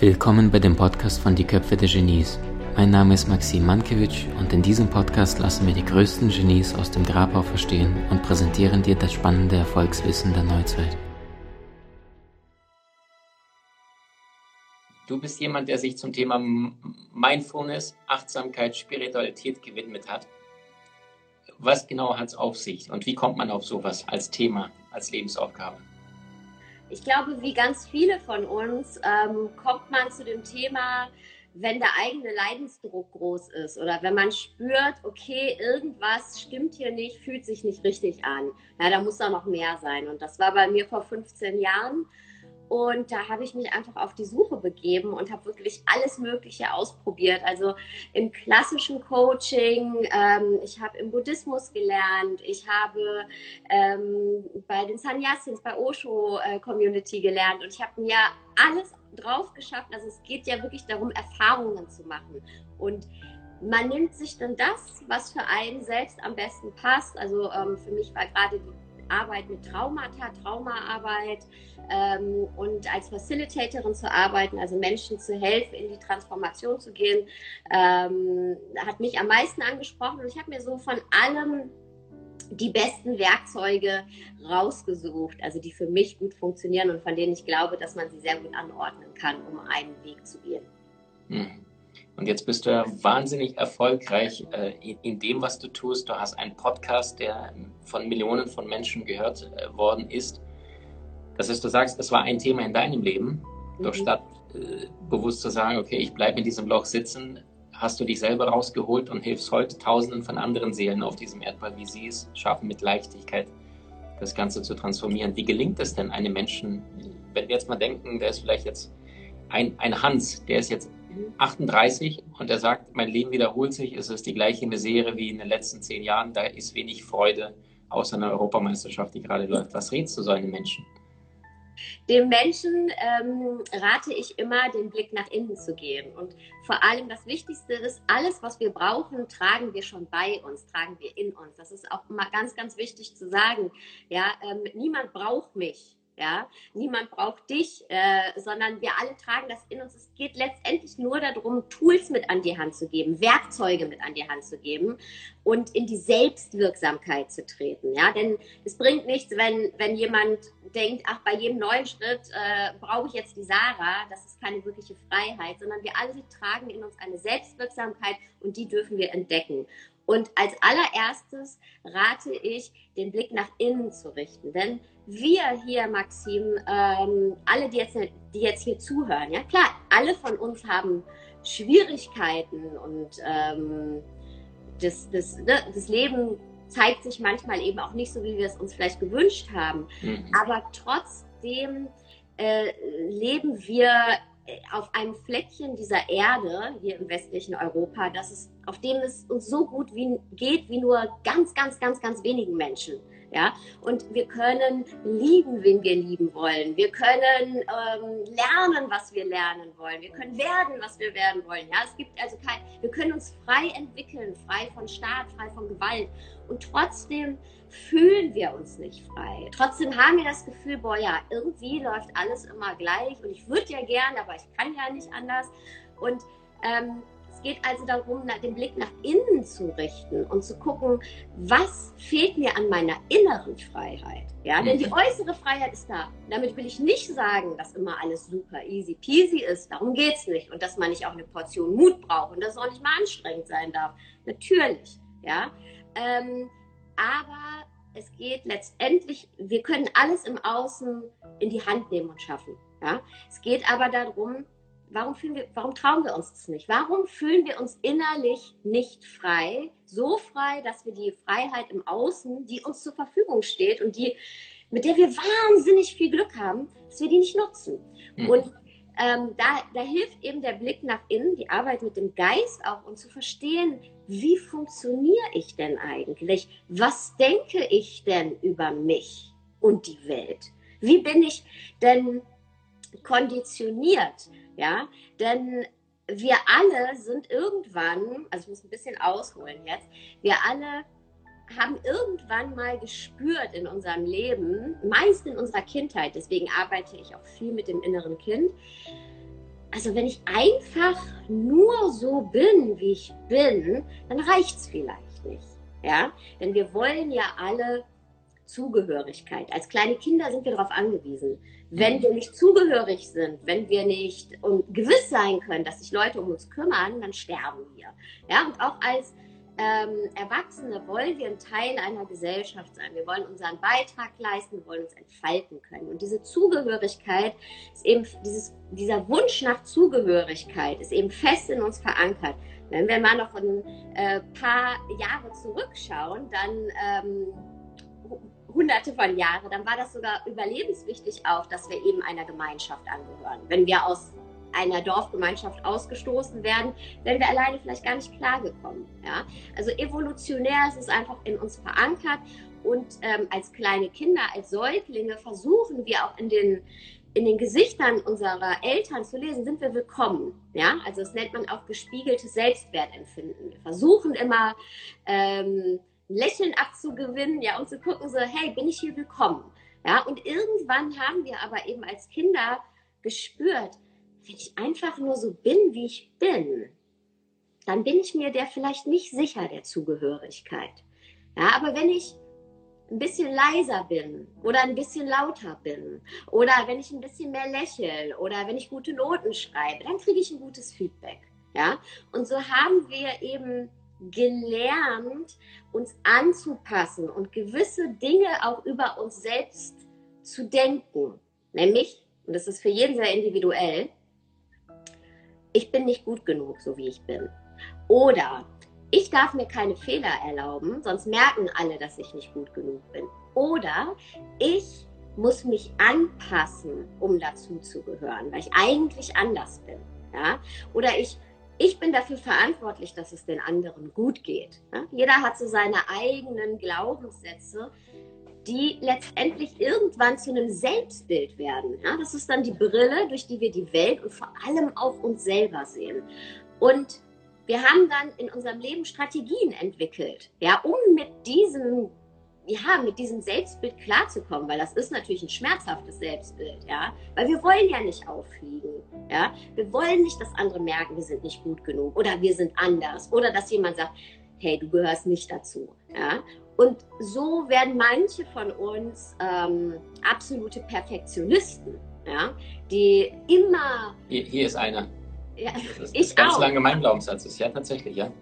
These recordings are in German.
Willkommen bei dem Podcast von Die Köpfe der Genies. Mein Name ist Maxim Mankewitsch und in diesem Podcast lassen wir die größten Genies aus dem Grabau verstehen und präsentieren dir das spannende Erfolgswissen der Neuzeit. Du bist jemand, der sich zum Thema Mindfulness, Achtsamkeit, Spiritualität gewidmet hat. Was genau hat es auf sich und wie kommt man auf sowas als Thema, als Lebensaufgabe? Ich glaube, wie ganz viele von uns, ähm, kommt man zu dem Thema, wenn der eigene Leidensdruck groß ist oder wenn man spürt, okay, irgendwas stimmt hier nicht, fühlt sich nicht richtig an. Ja, da muss da noch mehr sein. Und das war bei mir vor 15 Jahren. Und da habe ich mich einfach auf die Suche begeben und habe wirklich alles Mögliche ausprobiert. Also im klassischen Coaching, ähm, ich habe im Buddhismus gelernt, ich habe ähm, bei den Sannyasins, bei Osho äh, Community gelernt und ich habe mir alles drauf geschafft. Also es geht ja wirklich darum, Erfahrungen zu machen. Und man nimmt sich dann das, was für einen selbst am besten passt. Also ähm, für mich war gerade die Arbeit mit Traumata, Traumaarbeit ähm, und als Facilitatorin zu arbeiten, also Menschen zu helfen, in die Transformation zu gehen, ähm, hat mich am meisten angesprochen. Und ich habe mir so von allem die besten Werkzeuge rausgesucht, also die für mich gut funktionieren und von denen ich glaube, dass man sie sehr gut anordnen kann, um einen Weg zu gehen. Hm. Und jetzt bist du ja wahnsinnig erfolgreich äh, in, in, dem, was du tust. Du hast einen Podcast, der von Millionen von Menschen gehört äh, worden ist. Das heißt, du sagst, es war ein Thema in deinem Leben. Mhm. Doch statt äh, bewusst zu sagen, okay, ich bleibe in diesem Loch sitzen, hast du dich selber rausgeholt und hilfst heute Tausenden von anderen Seelen auf diesem Erdball, wie sie es schaffen, mit Leichtigkeit das Ganze zu transformieren. Wie gelingt es denn einem Menschen, wenn wir jetzt mal denken, der ist vielleicht jetzt ein, ein Hans, der ist jetzt 38 und er sagt, mein Leben wiederholt sich, es ist die gleiche Misere wie in den letzten zehn Jahren, da ist wenig Freude, außer einer Europameisterschaft, die gerade läuft. Was rätst du so einem Menschen? Dem Menschen ähm, rate ich immer, den Blick nach innen zu gehen. Und vor allem das Wichtigste ist, alles, was wir brauchen, tragen wir schon bei uns, tragen wir in uns. Das ist auch immer ganz, ganz wichtig zu sagen. Ja, ähm, niemand braucht mich. Ja, niemand braucht dich, äh, sondern wir alle tragen das in uns. Es geht letztendlich nur darum, Tools mit an die Hand zu geben, Werkzeuge mit an die Hand zu geben und in die Selbstwirksamkeit zu treten. Ja, denn es bringt nichts, wenn, wenn jemand denkt, ach, bei jedem neuen Schritt äh, brauche ich jetzt die Sarah. Das ist keine wirkliche Freiheit, sondern wir alle tragen in uns eine Selbstwirksamkeit und die dürfen wir entdecken. Und als allererstes rate ich, den Blick nach innen zu richten. Denn wir hier, Maxim, ähm, alle, die jetzt, die jetzt hier zuhören, ja klar, alle von uns haben Schwierigkeiten und ähm, das, das, ne, das Leben zeigt sich manchmal eben auch nicht so, wie wir es uns vielleicht gewünscht haben. Mhm. Aber trotzdem äh, leben wir auf einem Fleckchen dieser Erde hier im westlichen Europa, dass es, auf dem es uns so gut wie, geht wie nur ganz, ganz, ganz, ganz wenigen Menschen. Ja, und wir können lieben, wen wir lieben wollen. Wir können ähm, lernen, was wir lernen wollen. Wir können werden, was wir werden wollen. Ja, es gibt also kein, wir können uns frei entwickeln, frei von Staat, frei von Gewalt. Und trotzdem fühlen wir uns nicht frei. Trotzdem haben wir das Gefühl, boah, ja, irgendwie läuft alles immer gleich und ich würde ja gern, aber ich kann ja nicht anders. Und ähm, es geht also darum, den Blick nach innen zu richten und zu gucken, was fehlt mir an meiner inneren Freiheit. Ja, denn die mhm. äußere Freiheit ist da. Damit will ich nicht sagen, dass immer alles super easy peasy ist. Darum geht es nicht. Und dass man nicht auch eine Portion Mut braucht und dass es auch nicht mal anstrengend sein darf. Natürlich. Ja. Ähm, aber es geht letztendlich, wir können alles im Außen in die Hand nehmen und schaffen. Ja? Es geht aber darum, warum, fühlen wir, warum trauen wir uns das nicht? Warum fühlen wir uns innerlich nicht frei? So frei, dass wir die Freiheit im Außen, die uns zur Verfügung steht und die, mit der wir wahnsinnig viel Glück haben, dass wir die nicht nutzen. Mhm. Und ähm, da, da hilft eben der Blick nach innen, die Arbeit mit dem Geist auch und zu verstehen, wie funktioniere ich denn eigentlich? Was denke ich denn über mich und die Welt? Wie bin ich denn konditioniert? Ja, denn wir alle sind irgendwann, also ich muss ein bisschen ausholen jetzt, wir alle haben irgendwann mal gespürt in unserem Leben, meist in unserer Kindheit, deswegen arbeite ich auch viel mit dem inneren Kind, also wenn ich einfach nur so bin, wie ich bin, dann reicht es vielleicht nicht. Ja, denn wir wollen ja alle Zugehörigkeit. Als kleine Kinder sind wir darauf angewiesen. Wenn mhm. wir nicht zugehörig sind, wenn wir nicht gewiss sein können, dass sich Leute um uns kümmern, dann sterben wir. Ja, und auch als ähm, Erwachsene wollen wir ein Teil einer Gesellschaft sein. Wir wollen unseren Beitrag leisten, wir wollen uns entfalten können. Und diese Zugehörigkeit ist eben, dieses, dieser Wunsch nach Zugehörigkeit ist eben fest in uns verankert. Wenn wir mal noch ein äh, paar Jahre zurückschauen, dann ähm, hunderte von Jahren, dann war das sogar überlebenswichtig auch, dass wir eben einer Gemeinschaft angehören. Wenn wir aus einer Dorfgemeinschaft ausgestoßen werden, wären wir alleine vielleicht gar nicht klargekommen. Ja? Also evolutionär ist es einfach in uns verankert und ähm, als kleine Kinder, als Säuglinge versuchen wir auch in den in den Gesichtern unserer Eltern zu lesen, sind wir willkommen. Ja, also das nennt man auch gespiegeltes Selbstwertempfinden. Wir versuchen immer ähm, Lächeln abzugewinnen, ja, und zu gucken so, hey, bin ich hier willkommen? Ja, und irgendwann haben wir aber eben als Kinder gespürt, wenn ich einfach nur so bin, wie ich bin, dann bin ich mir der vielleicht nicht sicher der Zugehörigkeit. Ja, aber wenn ich ein bisschen leiser bin oder ein bisschen lauter bin oder wenn ich ein bisschen mehr lächle oder wenn ich gute Noten schreibe, dann kriege ich ein gutes Feedback. Ja? Und so haben wir eben gelernt, uns anzupassen und gewisse Dinge auch über uns selbst zu denken. Nämlich, und das ist für jeden sehr individuell, ich bin nicht gut genug, so wie ich bin. Oder ich darf mir keine Fehler erlauben, sonst merken alle, dass ich nicht gut genug bin. Oder ich muss mich anpassen, um dazu zu gehören, weil ich eigentlich anders bin. Ja? Oder ich, ich bin dafür verantwortlich, dass es den anderen gut geht. Ja? Jeder hat so seine eigenen Glaubenssätze, die letztendlich irgendwann zu einem Selbstbild werden. Das ist dann die Brille, durch die wir die Welt und vor allem auch uns selber sehen. Und wir haben dann in unserem Leben Strategien entwickelt, ja, um mit diesem, ja, mit diesem Selbstbild klarzukommen, weil das ist natürlich ein schmerzhaftes Selbstbild, ja, weil wir wollen ja nicht auffliegen, ja, wir wollen nicht, dass andere merken, wir sind nicht gut genug oder wir sind anders oder dass jemand sagt, hey, du gehörst nicht dazu, ja, und so werden manche von uns ähm, absolute Perfektionisten, ja, die immer. Hier, hier ist einer. Ja, das ist ganz auch. lange mein Glaubenssatz ist, ja, tatsächlich, ja.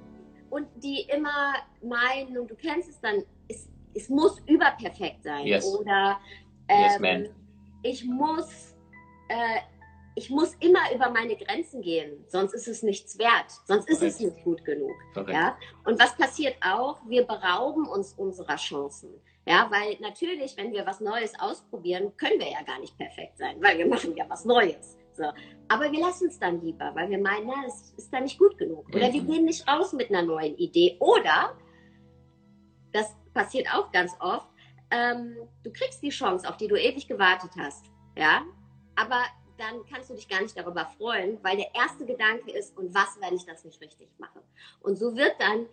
Und die immer meinen, und du kennst es dann, es, es muss überperfekt sein. Yes. Oder ähm, yes, ich muss. Äh, ich muss immer über meine Grenzen gehen, sonst ist es nichts wert, sonst ist Correct. es nicht gut genug. Ja? Und was passiert auch? Wir berauben uns unserer Chancen. Ja, weil natürlich, wenn wir was Neues ausprobieren, können wir ja gar nicht perfekt sein, weil wir machen ja was Neues. So. Aber wir lassen es dann lieber, weil wir meinen, na, das ist da nicht gut genug. Oder mhm. wir gehen nicht raus mit einer neuen Idee. Oder, passiert auch ganz oft, ähm, du kriegst die Chance, auf die du ewig gewartet hast. Ja, aber dann kannst du dich gar nicht darüber freuen, weil der erste Gedanke ist, und was, wenn ich das nicht richtig mache? Und so wird dann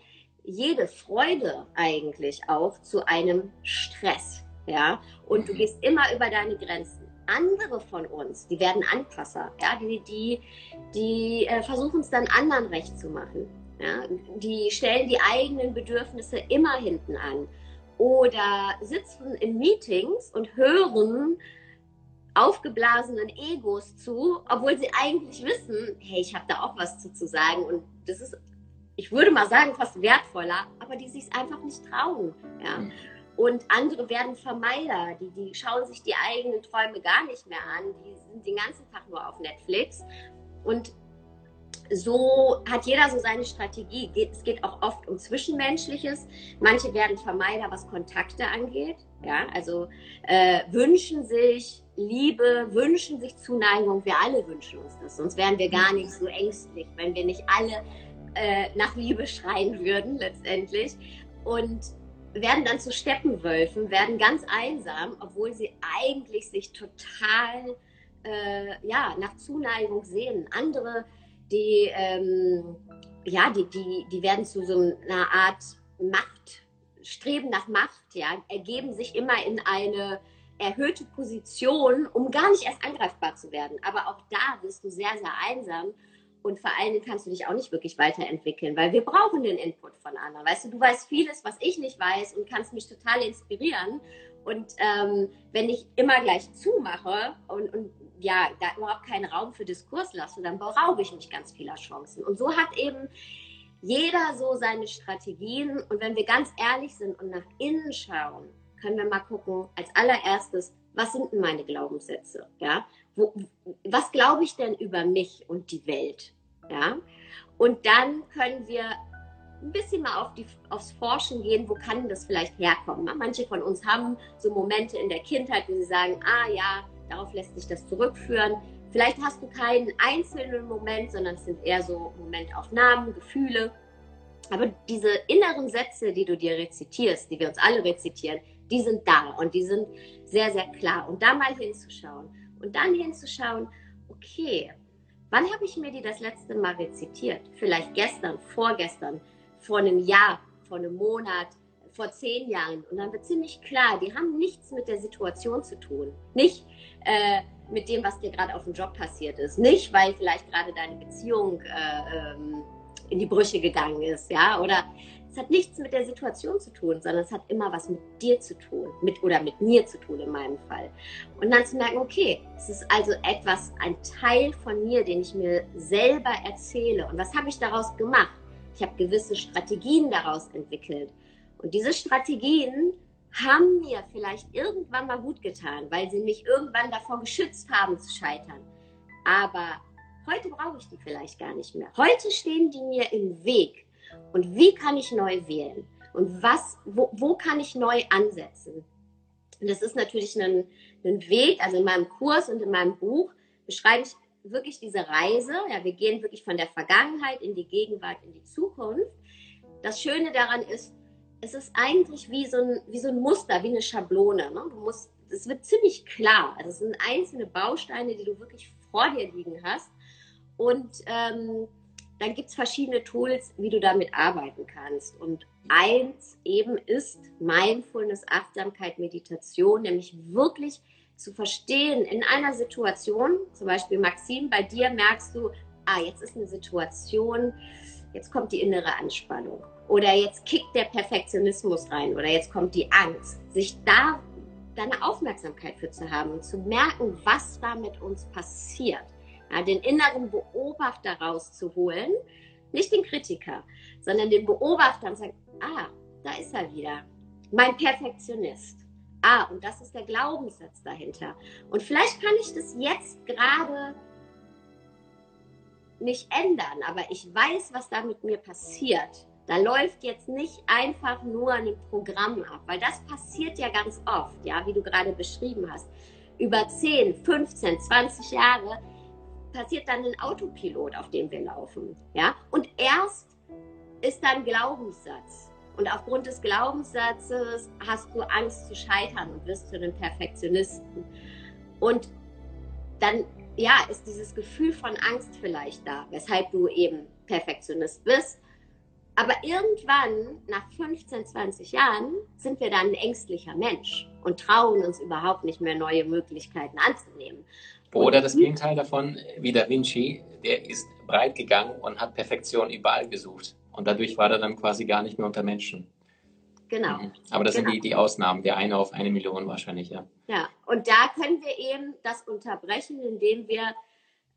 jede Freude eigentlich auch zu einem Stress. Ja, und du mhm. gehst immer über deine Grenzen. Andere von uns, die werden Anpasser, ja, die, die, die äh, versuchen es dann anderen recht zu machen. Ja, die stellen die eigenen Bedürfnisse immer hinten an oder sitzen in Meetings und hören aufgeblasenen Egos zu, obwohl sie eigentlich wissen, hey, ich habe da auch was zu, zu sagen und das ist, ich würde mal sagen, fast wertvoller, aber die sich einfach nicht trauen. Ja? Mhm. Und andere werden Vermeider, die, die schauen sich die eigenen Träume gar nicht mehr an, die sind den ganzen Tag nur auf Netflix. Und so hat jeder so seine Strategie. Es geht auch oft um Zwischenmenschliches. Manche werden Vermeider, was Kontakte angeht. Ja, also äh, wünschen sich Liebe, wünschen sich Zuneigung. Wir alle wünschen uns das. Sonst wären wir gar nicht so ängstlich, wenn wir nicht alle äh, nach Liebe schreien würden letztendlich. Und werden dann zu Steppenwölfen, werden ganz einsam, obwohl sie eigentlich sich total äh, ja, nach Zuneigung sehen. Andere die, ähm, ja, die, die, die werden zu so einer Art Macht, streben nach Macht, ja, ergeben sich immer in eine erhöhte Position, um gar nicht erst angreifbar zu werden. Aber auch da wirst du sehr, sehr einsam und vor allen Dingen kannst du dich auch nicht wirklich weiterentwickeln, weil wir brauchen den Input von anderen. Weißt du, du weißt vieles, was ich nicht weiß und kannst mich total inspirieren. Und ähm, wenn ich immer gleich zumache und, und ja, da überhaupt keinen Raum für Diskurs lasse, dann beraube ich mich ganz vieler Chancen. Und so hat eben jeder so seine Strategien. Und wenn wir ganz ehrlich sind und nach innen schauen, können wir mal gucken, als allererstes, was sind denn meine Glaubenssätze? Ja? Wo, was glaube ich denn über mich und die Welt? Ja? Und dann können wir ein bisschen mal auf die, aufs Forschen gehen, wo kann das vielleicht herkommen. Manche von uns haben so Momente in der Kindheit, wo sie sagen, ah ja, darauf lässt sich das zurückführen. Vielleicht hast du keinen einzelnen Moment, sondern es sind eher so Momentaufnahmen, Gefühle. Aber diese inneren Sätze, die du dir rezitierst, die wir uns alle rezitieren, die sind da und die sind sehr, sehr klar. Und da mal hinzuschauen und dann hinzuschauen, okay, wann habe ich mir die das letzte Mal rezitiert? Vielleicht gestern, vorgestern, vor einem Jahr, vor einem Monat, vor zehn Jahren. Und dann wird ziemlich klar, die haben nichts mit der Situation zu tun. Nicht äh, mit dem, was dir gerade auf dem Job passiert ist. Nicht, weil vielleicht gerade deine Beziehung äh, ähm, in die Brüche gegangen ist, ja, oder es hat nichts mit der Situation zu tun, sondern es hat immer was mit dir zu tun, mit oder mit mir zu tun in meinem Fall. Und dann zu merken, okay, es ist also etwas, ein Teil von mir, den ich mir selber erzähle. Und was habe ich daraus gemacht? Ich habe gewisse Strategien daraus entwickelt. Und diese Strategien haben mir vielleicht irgendwann mal gut getan, weil sie mich irgendwann davor geschützt haben zu scheitern. Aber heute brauche ich die vielleicht gar nicht mehr. Heute stehen die mir im Weg. Und wie kann ich neu wählen? Und was, wo, wo kann ich neu ansetzen? Und das ist natürlich ein, ein Weg, also in meinem Kurs und in meinem Buch beschreibe ich wirklich diese Reise. Ja, wir gehen wirklich von der Vergangenheit in die Gegenwart, in die Zukunft. Das Schöne daran ist, es ist eigentlich wie so ein, wie so ein Muster, wie eine Schablone. Ne? Du musst, es wird ziemlich klar. Also es sind einzelne Bausteine, die du wirklich vor dir liegen hast. Und ähm, dann gibt es verschiedene Tools, wie du damit arbeiten kannst. Und eins eben ist Mindfulness, Achtsamkeit, Meditation, nämlich wirklich zu verstehen in einer Situation, zum Beispiel Maxim, bei dir merkst du, ah, jetzt ist eine Situation, jetzt kommt die innere Anspannung oder jetzt kickt der Perfektionismus rein oder jetzt kommt die Angst, sich da deine Aufmerksamkeit für zu haben und zu merken, was da mit uns passiert ja, den inneren Beobachter rauszuholen, nicht den Kritiker, sondern den Beobachter und sagen, ah, da ist er wieder, mein Perfektionist. Ah, und das ist der Glaubenssatz dahinter. Und vielleicht kann ich das jetzt gerade nicht ändern, aber ich weiß, was da mit mir passiert. Da läuft jetzt nicht einfach nur ein Programm ab, weil das passiert ja ganz oft, ja, wie du gerade beschrieben hast. Über 10, 15, 20 Jahre passiert dann ein Autopilot, auf dem wir laufen. Ja? Und erst ist dann Glaubenssatz. Und aufgrund des Glaubenssatzes hast du Angst zu scheitern und wirst zu einem Perfektionisten. Und dann, ja, ist dieses Gefühl von Angst vielleicht da, weshalb du eben Perfektionist bist. Aber irgendwann, nach 15, 20 Jahren, sind wir dann ein ängstlicher Mensch und trauen uns überhaupt nicht mehr neue Möglichkeiten anzunehmen. Oder das Gegenteil davon, wie Da Vinci, der ist breit gegangen und hat Perfektion überall gesucht. Und dadurch war er dann quasi gar nicht mehr unter Menschen. Genau. Mhm. Aber das genau. sind die, die Ausnahmen, der eine auf eine Million wahrscheinlich, ja. Ja, und da können wir eben das unterbrechen, indem wir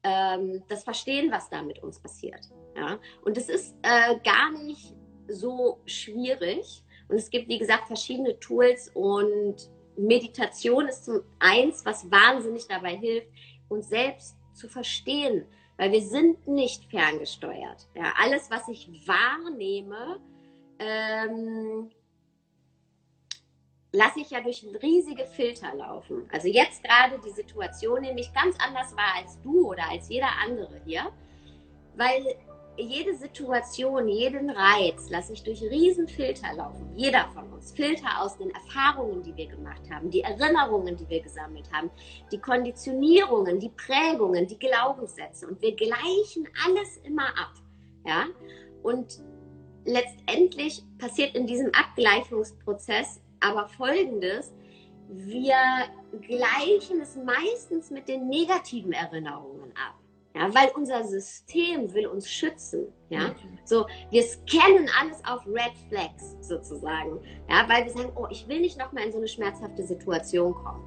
ähm, das verstehen, was da mit uns passiert. Ja? Und es ist äh, gar nicht so schwierig. Und es gibt, wie gesagt, verschiedene Tools und Meditation ist zum eins, was wahnsinnig dabei hilft, uns selbst zu verstehen, weil wir sind nicht ferngesteuert. Ja, alles, was ich wahrnehme, ähm, lasse ich ja durch riesige Filter laufen. Also jetzt gerade die Situation nämlich ganz anders war als du oder als jeder andere hier, weil jede Situation, jeden Reiz lasse ich durch Riesenfilter laufen. Jeder von uns. Filter aus den Erfahrungen, die wir gemacht haben, die Erinnerungen, die wir gesammelt haben, die Konditionierungen, die Prägungen, die Glaubenssätze. Und wir gleichen alles immer ab. Ja? Und letztendlich passiert in diesem Abgleichungsprozess aber Folgendes. wir gleichen es meistens mit den negativen Erinnerungen ab. Ja, weil unser System will uns schützen. Ja, so wir scannen alles auf Red Flags sozusagen. Ja, weil wir sagen, oh, ich will nicht noch mal in so eine schmerzhafte Situation kommen.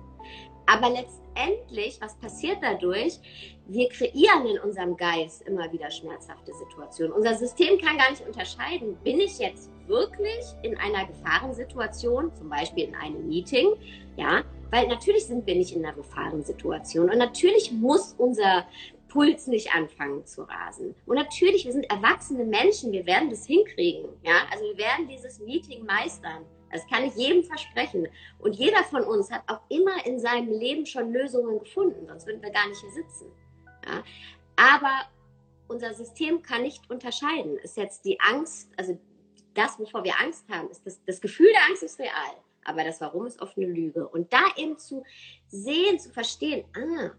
Aber letztendlich, was passiert dadurch? Wir kreieren in unserem Geist immer wieder schmerzhafte Situationen. Unser System kann gar nicht unterscheiden, bin ich jetzt wirklich in einer Gefahrensituation, zum Beispiel in einem Meeting, ja, weil natürlich sind wir nicht in einer Gefahrensituation und natürlich muss unser Puls nicht anfangen zu rasen. Und natürlich, wir sind erwachsene Menschen, wir werden das hinkriegen, ja, also wir werden dieses Meeting meistern. Das kann ich jedem versprechen. Und jeder von uns hat auch immer in seinem Leben schon Lösungen gefunden, sonst würden wir gar nicht hier sitzen. Ja? Aber unser System kann nicht unterscheiden. Ist jetzt die Angst, also das, wovor wir Angst haben, ist das, das Gefühl der Angst ist real. Aber das Warum ist oft eine Lüge. Und da eben zu sehen, zu verstehen, ah,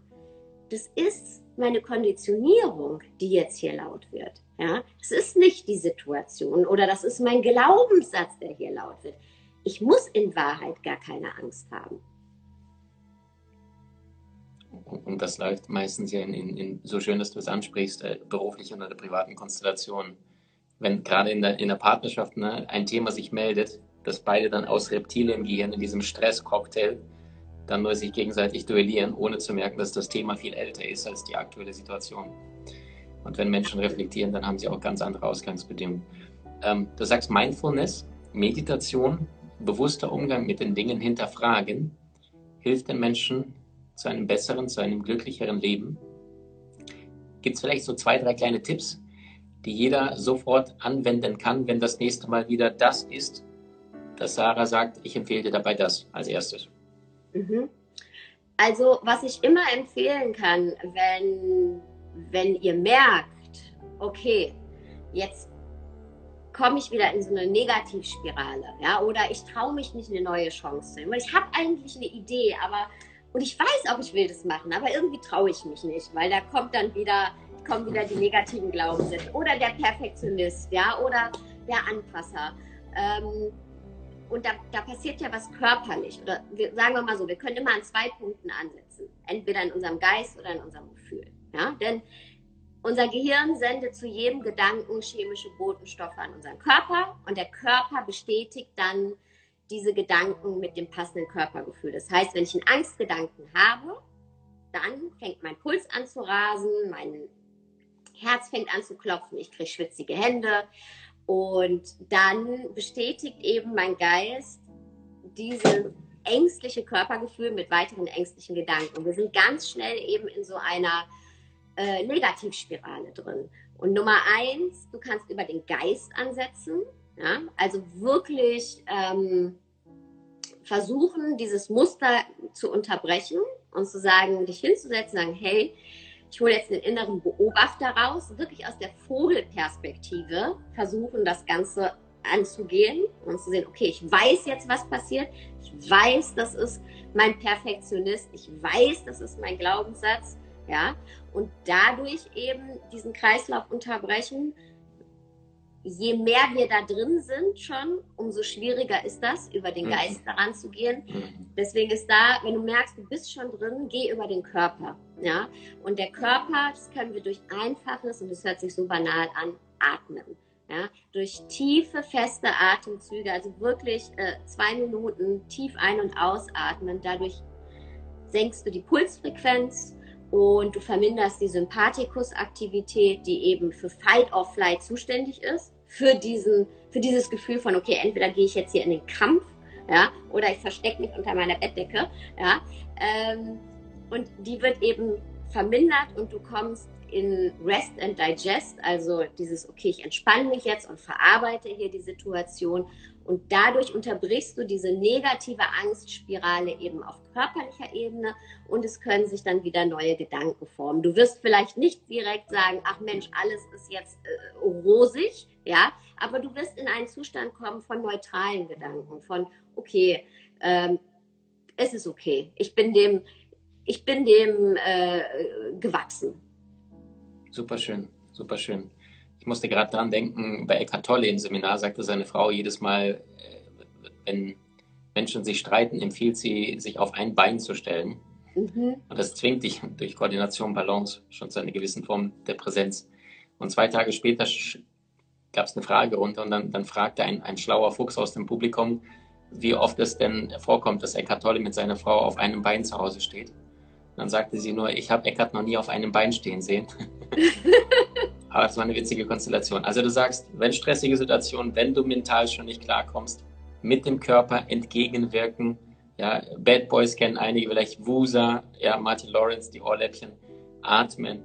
das ist meine Konditionierung, die jetzt hier laut wird. Ja, das ist nicht die Situation oder das ist mein Glaubenssatz, der hier laut wird. Ich muss in Wahrheit gar keine Angst haben. Und das läuft meistens ja in, in, in so schön, dass du es ansprichst, äh, beruflich oder der privaten Konstellation. Wenn gerade in der, in der Partnerschaft ne, ein Thema sich meldet, dass beide dann aus Reptiliengehirn in diesem Stresscocktail dann nur sich gegenseitig duellieren, ohne zu merken, dass das Thema viel älter ist als die aktuelle Situation. Und wenn Menschen reflektieren, dann haben sie auch ganz andere Ausgangsbedingungen. Ähm, du sagst Mindfulness, Meditation bewusster Umgang mit den Dingen hinterfragen hilft den Menschen zu einem besseren, zu einem glücklicheren Leben. Gibt es vielleicht so zwei, drei kleine Tipps, die jeder sofort anwenden kann, wenn das nächste Mal wieder das ist, dass Sarah sagt, ich empfehle dir dabei das als erstes? Mhm. Also, was ich immer empfehlen kann, wenn, wenn ihr merkt, okay, jetzt komme ich wieder in so eine Negativspirale, ja, oder ich traue mich nicht, eine neue Chance zu nehmen. Ich habe eigentlich eine Idee, aber und ich weiß auch, ich will das machen, aber irgendwie traue ich mich nicht, weil da kommt dann wieder kommen wieder die negativen Glaubenssätze oder der Perfektionist, ja, oder der Anpasser. Ähm, und da, da, passiert ja was körperlich. Oder wir, sagen wir mal so, wir können immer an zwei Punkten ansetzen. Entweder in unserem Geist oder in unserem Gefühl. Ja? Denn unser Gehirn sendet zu jedem Gedanken chemische Botenstoffe an unseren Körper und der Körper bestätigt dann diese Gedanken mit dem passenden Körpergefühl. Das heißt, wenn ich einen Angstgedanken habe, dann fängt mein Puls an zu rasen, mein Herz fängt an zu klopfen, ich kriege schwitzige Hände und dann bestätigt eben mein Geist dieses ängstliche Körpergefühl mit weiteren ängstlichen Gedanken. Wir sind ganz schnell eben in so einer äh, Negativspirale drin. Und Nummer eins, du kannst über den Geist ansetzen. Ja? Also wirklich ähm, versuchen, dieses Muster zu unterbrechen und zu sagen, dich hinzusetzen, sagen, hey, ich hole jetzt den inneren Beobachter raus, wirklich aus der Vogelperspektive versuchen, das Ganze anzugehen und zu sehen, okay, ich weiß jetzt, was passiert. Ich weiß, das ist mein Perfektionist. Ich weiß, das ist mein Glaubenssatz ja, und dadurch eben diesen Kreislauf unterbrechen. Je mehr wir da drin sind schon, umso schwieriger ist das, über den mhm. Geist daran zu gehen. Mhm. Deswegen ist da, wenn du merkst, du bist schon drin, geh über den Körper. Ja? Und der Körper, das können wir durch einfaches, und das hört sich so banal an, atmen. Ja? Durch tiefe, feste Atemzüge, also wirklich äh, zwei Minuten tief ein- und ausatmen. Dadurch senkst du die Pulsfrequenz und du verminderst die Sympathikusaktivität, die eben für Fight or Flight zuständig ist, für, diesen, für dieses Gefühl von, okay, entweder gehe ich jetzt hier in den Kampf, ja, oder ich verstecke mich unter meiner Bettdecke, ja, ähm, und die wird eben vermindert und du kommst in Rest and Digest, also dieses, okay, ich entspanne mich jetzt und verarbeite hier die Situation und dadurch unterbrichst du diese negative Angstspirale eben auf körperlicher Ebene und es können sich dann wieder neue Gedanken formen. Du wirst vielleicht nicht direkt sagen, ach Mensch, alles ist jetzt äh, rosig, ja, aber du wirst in einen Zustand kommen von neutralen Gedanken, von okay, ähm, es ist okay, ich bin dem, ich bin dem äh, gewachsen. Super schön, super schön. Ich musste gerade dran denken, bei Eckart Tolle im Seminar sagte seine Frau jedes Mal, äh, wenn, Menschen sich streiten, empfiehlt sie, sich auf ein Bein zu stellen. Mhm. Und das zwingt dich durch Koordination, Balance schon zu einer gewissen Form der Präsenz. Und zwei Tage später gab es eine Frage runter und dann, dann fragte ein, ein schlauer Fuchs aus dem Publikum, wie oft es denn vorkommt, dass Eckhart Tolle mit seiner Frau auf einem Bein zu Hause steht. Und dann sagte sie nur, ich habe Eckhart noch nie auf einem Bein stehen sehen. Aber es war eine witzige Konstellation. Also du sagst, wenn stressige Situationen, wenn du mental schon nicht klarkommst, mit dem Körper entgegenwirken. Ja, Bad Boys kennen einige, vielleicht Wusa, ja, Martin Lawrence, die Ohrläppchen. Atmen,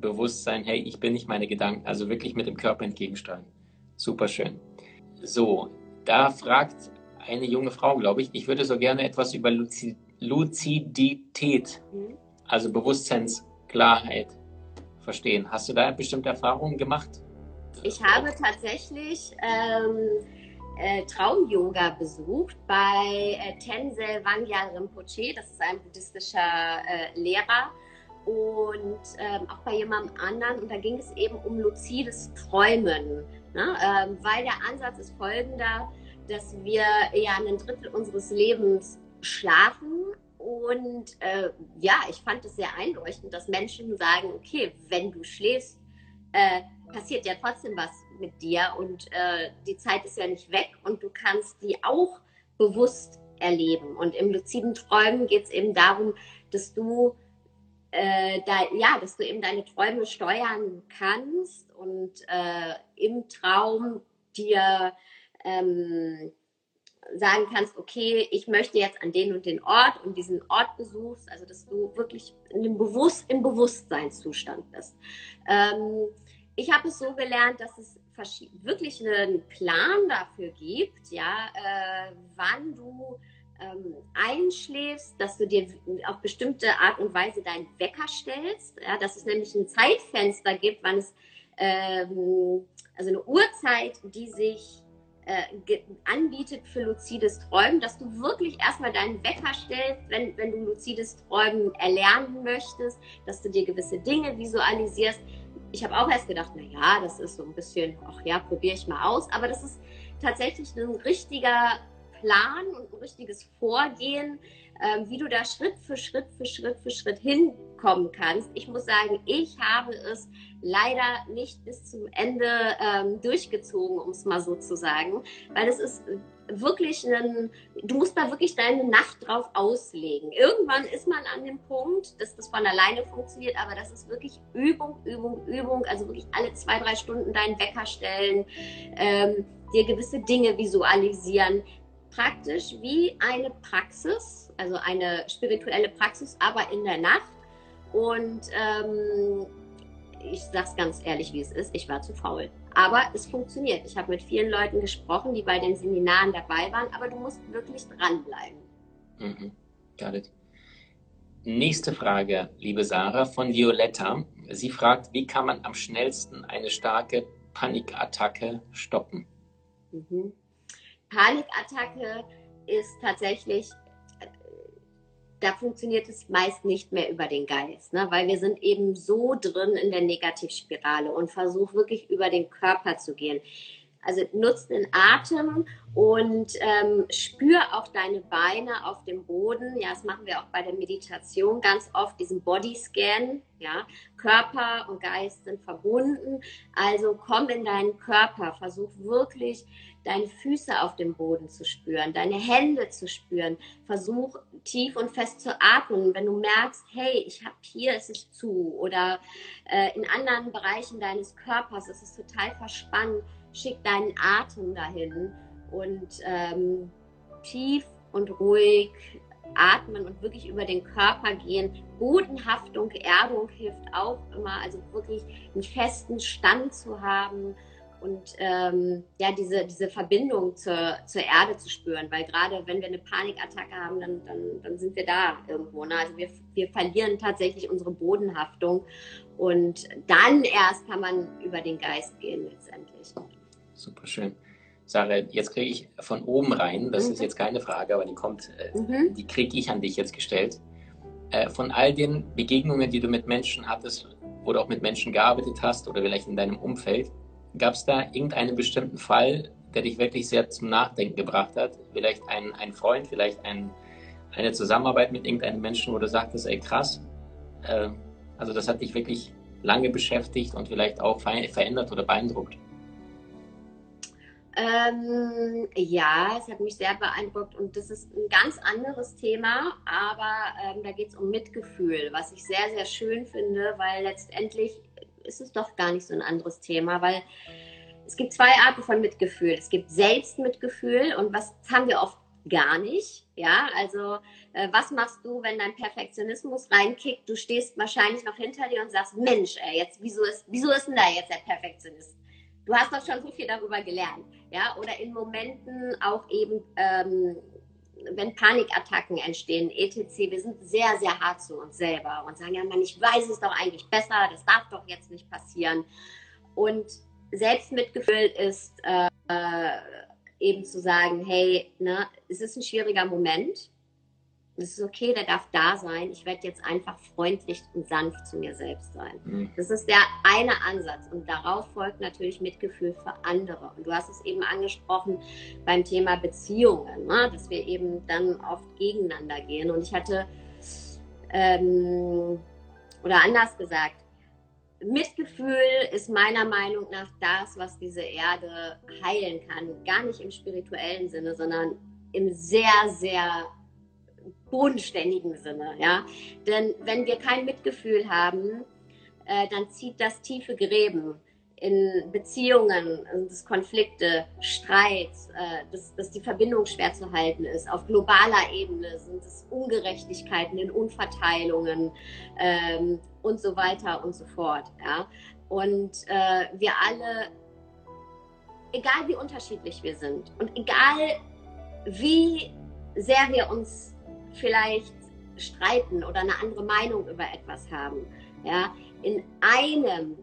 Bewusstsein, hey, ich bin nicht meine Gedanken, also wirklich mit dem Körper entgegensteuern. Super schön. So, da fragt eine junge Frau, glaube ich, ich würde so gerne etwas über Luzidität, mhm. also Bewusstseinsklarheit verstehen. Hast du da bestimmte Erfahrungen gemacht? Ich habe tatsächlich ähm, äh, Traum-Yoga besucht bei äh, Tenzel Wangyal Rinpoche. Das ist ein buddhistischer äh, Lehrer und ähm, auch bei jemandem anderen. Und da ging es eben um luzides Träumen, ne? ähm, weil der Ansatz ist folgender, dass wir ja ein Drittel unseres Lebens schlafen. Und äh, ja, ich fand es sehr einleuchtend, dass Menschen sagen, okay, wenn du schläfst, äh, passiert ja trotzdem was mit dir und äh, die Zeit ist ja nicht weg und du kannst die auch bewusst erleben. Und im luziden Träumen geht es eben darum, dass du äh, da, ja, dass du eben deine Träume steuern kannst und äh, im Traum dir ähm, sagen kannst, okay, ich möchte jetzt an den und den Ort und diesen Ort besuchst, also dass du wirklich in dem Bewusst, im Bewusstseinszustand bist. Ähm, ich habe es so gelernt, dass es wirklich einen Plan dafür gibt, ja, äh, wann du ähm, einschläfst, dass du dir auf bestimmte Art und Weise deinen Wecker stellst, ja, dass es nämlich ein Zeitfenster gibt, wann es ähm, also eine Uhrzeit, die sich äh, anbietet für luzides Träumen, dass du wirklich erstmal deinen Wecker stellst, wenn, wenn du luzides Träumen erlernen möchtest, dass du dir gewisse Dinge visualisierst, ich habe auch erst gedacht, na ja, das ist so ein bisschen, ach ja, probiere ich mal aus. Aber das ist tatsächlich ein richtiger Plan und ein richtiges Vorgehen, ähm, wie du da Schritt für Schritt für Schritt für Schritt hinkommen kannst. Ich muss sagen, ich habe es leider nicht bis zum Ende ähm, durchgezogen, um es mal so zu sagen, weil es ist wirklich ein, du musst da wirklich deine Nacht drauf auslegen. Irgendwann ist man an dem Punkt, dass das von alleine funktioniert, aber das ist wirklich Übung, Übung, Übung. Also wirklich alle zwei, drei Stunden deinen Wecker stellen, ähm, dir gewisse Dinge visualisieren. Praktisch wie eine Praxis, also eine spirituelle Praxis, aber in der Nacht. Und ähm, ich sage es ganz ehrlich, wie es ist, ich war zu faul. Aber es funktioniert. Ich habe mit vielen Leuten gesprochen, die bei den Seminaren dabei waren, aber du musst wirklich dranbleiben. Mhm. Got it. Nächste Frage, liebe Sarah, von Violetta. Sie fragt, wie kann man am schnellsten eine starke Panikattacke stoppen? Mhm. Panikattacke ist tatsächlich da funktioniert es meist nicht mehr über den Geist, ne? weil wir sind eben so drin in der Negativspirale und versuch wirklich über den Körper zu gehen. Also nutzt den Atem und ähm, spür auch deine Beine auf dem Boden. Ja, das machen wir auch bei der Meditation ganz oft, diesen Bodyscan. Ja, Körper und Geist sind verbunden. Also komm in deinen Körper, versuch wirklich deine Füße auf dem Boden zu spüren, deine Hände zu spüren. Versuch tief und fest zu atmen. Wenn du merkst, hey, ich habe hier, ist es zu oder äh, in anderen Bereichen deines Körpers ist es total verspannt, schick deinen Atem dahin und ähm, tief und ruhig atmen und wirklich über den Körper gehen. Bodenhaftung, Erdung hilft auch immer, also wirklich einen festen Stand zu haben und ähm, ja, diese, diese Verbindung zur, zur Erde zu spüren, weil gerade wenn wir eine Panikattacke haben, dann, dann, dann sind wir da irgendwo. Ne? Also wir, wir verlieren tatsächlich unsere Bodenhaftung und dann erst kann man über den Geist gehen letztendlich. Super schön. Sarah, jetzt kriege ich von oben rein, das mhm. ist jetzt keine Frage, aber die kommt, äh, mhm. die kriege ich an dich jetzt gestellt. Äh, von all den Begegnungen, die du mit Menschen hattest oder auch mit Menschen gearbeitet hast oder vielleicht in deinem Umfeld, Gab es da irgendeinen bestimmten Fall, der dich wirklich sehr zum Nachdenken gebracht hat? Vielleicht ein, ein Freund, vielleicht ein, eine Zusammenarbeit mit irgendeinem Menschen, wo du sagtest, ey krass, äh, also das hat dich wirklich lange beschäftigt und vielleicht auch verändert oder beeindruckt? Ähm, ja, es hat mich sehr beeindruckt und das ist ein ganz anderes Thema, aber ähm, da geht es um Mitgefühl, was ich sehr, sehr schön finde, weil letztendlich ist es doch gar nicht so ein anderes Thema, weil es gibt zwei Arten von Mitgefühl. Es gibt Selbstmitgefühl und was haben wir oft gar nicht. Ja, also äh, was machst du, wenn dein Perfektionismus reinkickt? Du stehst wahrscheinlich noch hinter dir und sagst, Mensch, ey, jetzt wieso ist, wieso ist denn da jetzt der Perfektionist? Du hast doch schon so viel darüber gelernt. Ja, oder in Momenten auch eben, ähm, wenn Panikattacken entstehen, etc., wir sind sehr, sehr hart zu uns selber und sagen, ja, Mann, ich weiß es doch eigentlich besser, das darf doch jetzt nicht passieren. Und Selbstmitgefühl ist äh, eben zu sagen, hey, ne, es ist ein schwieriger Moment. Es ist okay, der darf da sein. Ich werde jetzt einfach freundlich und sanft zu mir selbst sein. Mhm. Das ist der eine Ansatz. Und darauf folgt natürlich Mitgefühl für andere. Und du hast es eben angesprochen beim Thema Beziehungen, ne? dass wir eben dann oft gegeneinander gehen. Und ich hatte, ähm, oder anders gesagt, Mitgefühl ist meiner Meinung nach das, was diese Erde heilen kann. Gar nicht im spirituellen Sinne, sondern im sehr, sehr bodenständigen Sinne. Ja? Denn wenn wir kein Mitgefühl haben, äh, dann zieht das tiefe Gräben in Beziehungen, dass Konflikte, Streit, äh, dass, dass die Verbindung schwer zu halten ist. Auf globaler Ebene sind es Ungerechtigkeiten in Unverteilungen ähm, und so weiter und so fort. Ja? Und äh, wir alle, egal wie unterschiedlich wir sind und egal wie sehr wir uns vielleicht streiten oder eine andere Meinung über etwas haben, ja, in einem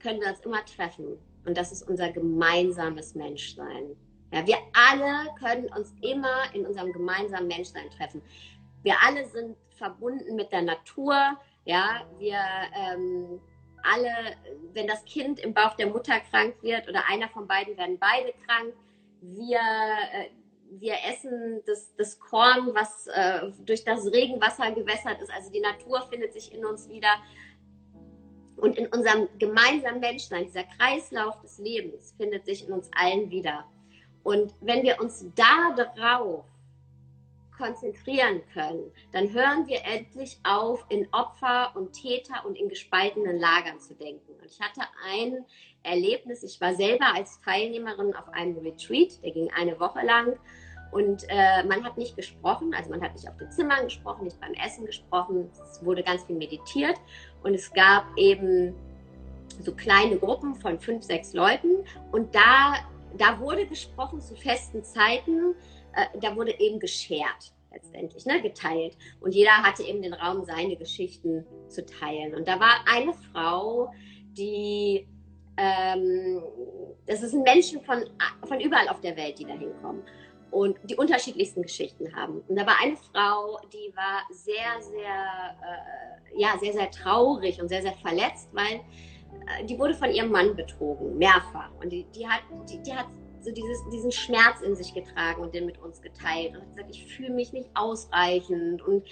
können wir uns immer treffen. Und das ist unser gemeinsames Menschsein. Ja, wir alle können uns immer in unserem gemeinsamen Menschsein treffen. Wir alle sind verbunden mit der Natur. Ja, wir ähm, alle, wenn das Kind im Bauch der Mutter krank wird oder einer von beiden werden beide krank, wir, äh, wir essen das, das Korn, was äh, durch das Regenwasser gewässert ist. Also die Natur findet sich in uns wieder. Und in unserem gemeinsamen Menschsein, dieser Kreislauf des Lebens, findet sich in uns allen wieder. Und wenn wir uns da drauf konzentrieren können, dann hören wir endlich auf, in Opfer und Täter und in gespaltenen Lagern zu denken. Und ich hatte ein Erlebnis, ich war selber als Teilnehmerin auf einem Retreat, der ging eine Woche lang. Und äh, man hat nicht gesprochen, also man hat nicht auf den Zimmern gesprochen, nicht beim Essen gesprochen. Es wurde ganz viel meditiert. Und es gab eben so kleine Gruppen von fünf, sechs Leuten. Und da, da wurde gesprochen zu festen Zeiten, äh, da wurde eben geschert letztendlich, ne, geteilt. Und jeder hatte eben den Raum, seine Geschichten zu teilen. Und da war eine Frau, die ähm, das sind Menschen von, von überall auf der Welt, die da hinkommen und die unterschiedlichsten Geschichten haben. Und da war eine Frau, die war sehr, sehr, äh, ja, sehr, sehr traurig und sehr, sehr verletzt, weil äh, die wurde von ihrem Mann betrogen, mehrfach. Und die, die hat, die, die hat so dieses, diesen Schmerz in sich getragen und den mit uns geteilt und hat gesagt, ich fühle mich nicht ausreichend und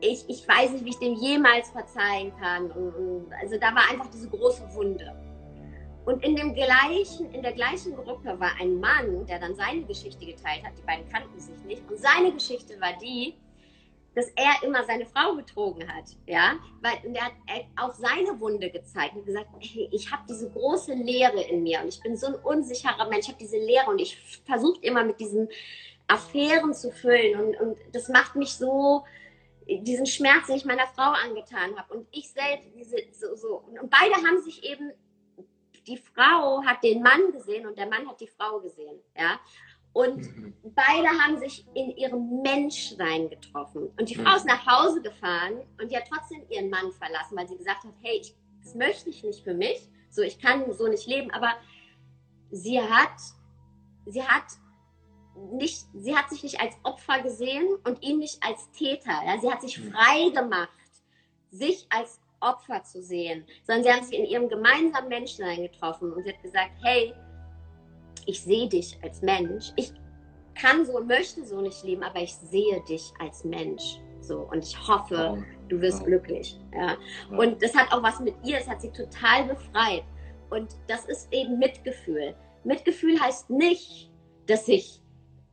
ich, ich weiß nicht, wie ich dem jemals verzeihen kann. Und, und also da war einfach diese große Wunde. Und in, dem gleichen, in der gleichen Gruppe war ein Mann, der dann seine Geschichte geteilt hat. Die beiden kannten sich nicht. Und seine Geschichte war die, dass er immer seine Frau betrogen hat. Ja? Weil er hat auch seine Wunde gezeigt und gesagt, hey, ich habe diese große Leere in mir und ich bin so ein unsicherer Mensch. Ich habe diese Leere und ich versuche immer mit diesen Affären zu füllen. Und, und das macht mich so, diesen Schmerz, den ich meiner Frau angetan habe. Und ich selbst, diese, so, so. Und beide haben sich eben die Frau hat den Mann gesehen und der Mann hat die Frau gesehen. Ja? Und mhm. beide haben sich in ihrem Menschsein getroffen. Und die Frau mhm. ist nach Hause gefahren und die hat trotzdem ihren Mann verlassen, weil sie gesagt hat, hey, ich, das möchte ich nicht für mich. So, ich kann so nicht leben. Aber sie hat, sie hat nicht, sie hat sich nicht als Opfer gesehen und ihn nicht als Täter. Ja? Sie hat sich mhm. frei gemacht, sich als Opfer zu sehen, sondern sie haben sich in ihrem gemeinsamen Menschsein getroffen und sie hat gesagt, hey, ich sehe dich als Mensch. Ich kann so und möchte so nicht leben, aber ich sehe dich als Mensch. So, und ich hoffe, du wirst glücklich. Ja. Und das hat auch was mit ihr, es hat sie total befreit. Und das ist eben Mitgefühl. Mitgefühl heißt nicht, dass ich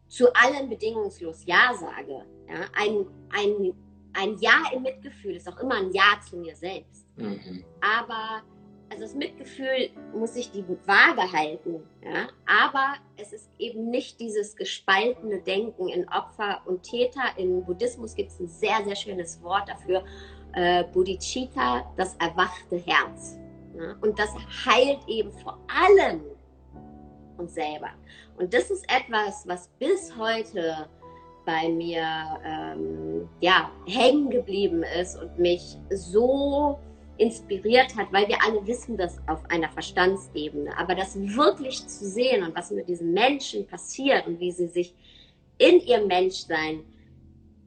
zu allen bedingungslos Ja sage. Ja. Ein, ein, ein Ja im Mitgefühl ist auch immer ein Ja zu mir selbst. Mhm. Aber also das Mitgefühl muss sich die Waage halten, ja? aber es ist eben nicht dieses gespaltene Denken in Opfer und Täter. Im Buddhismus gibt es ein sehr, sehr schönes Wort dafür, äh, Bodhicitta, das erwachte Herz. Ja? Und das heilt eben vor allem uns selber. Und das ist etwas, was bis heute bei mir ähm, ja, hängen geblieben ist und mich so inspiriert hat, weil wir alle wissen das auf einer Verstandsebene. Aber das wirklich zu sehen und was mit diesen Menschen passiert und wie sie sich in ihrem Menschsein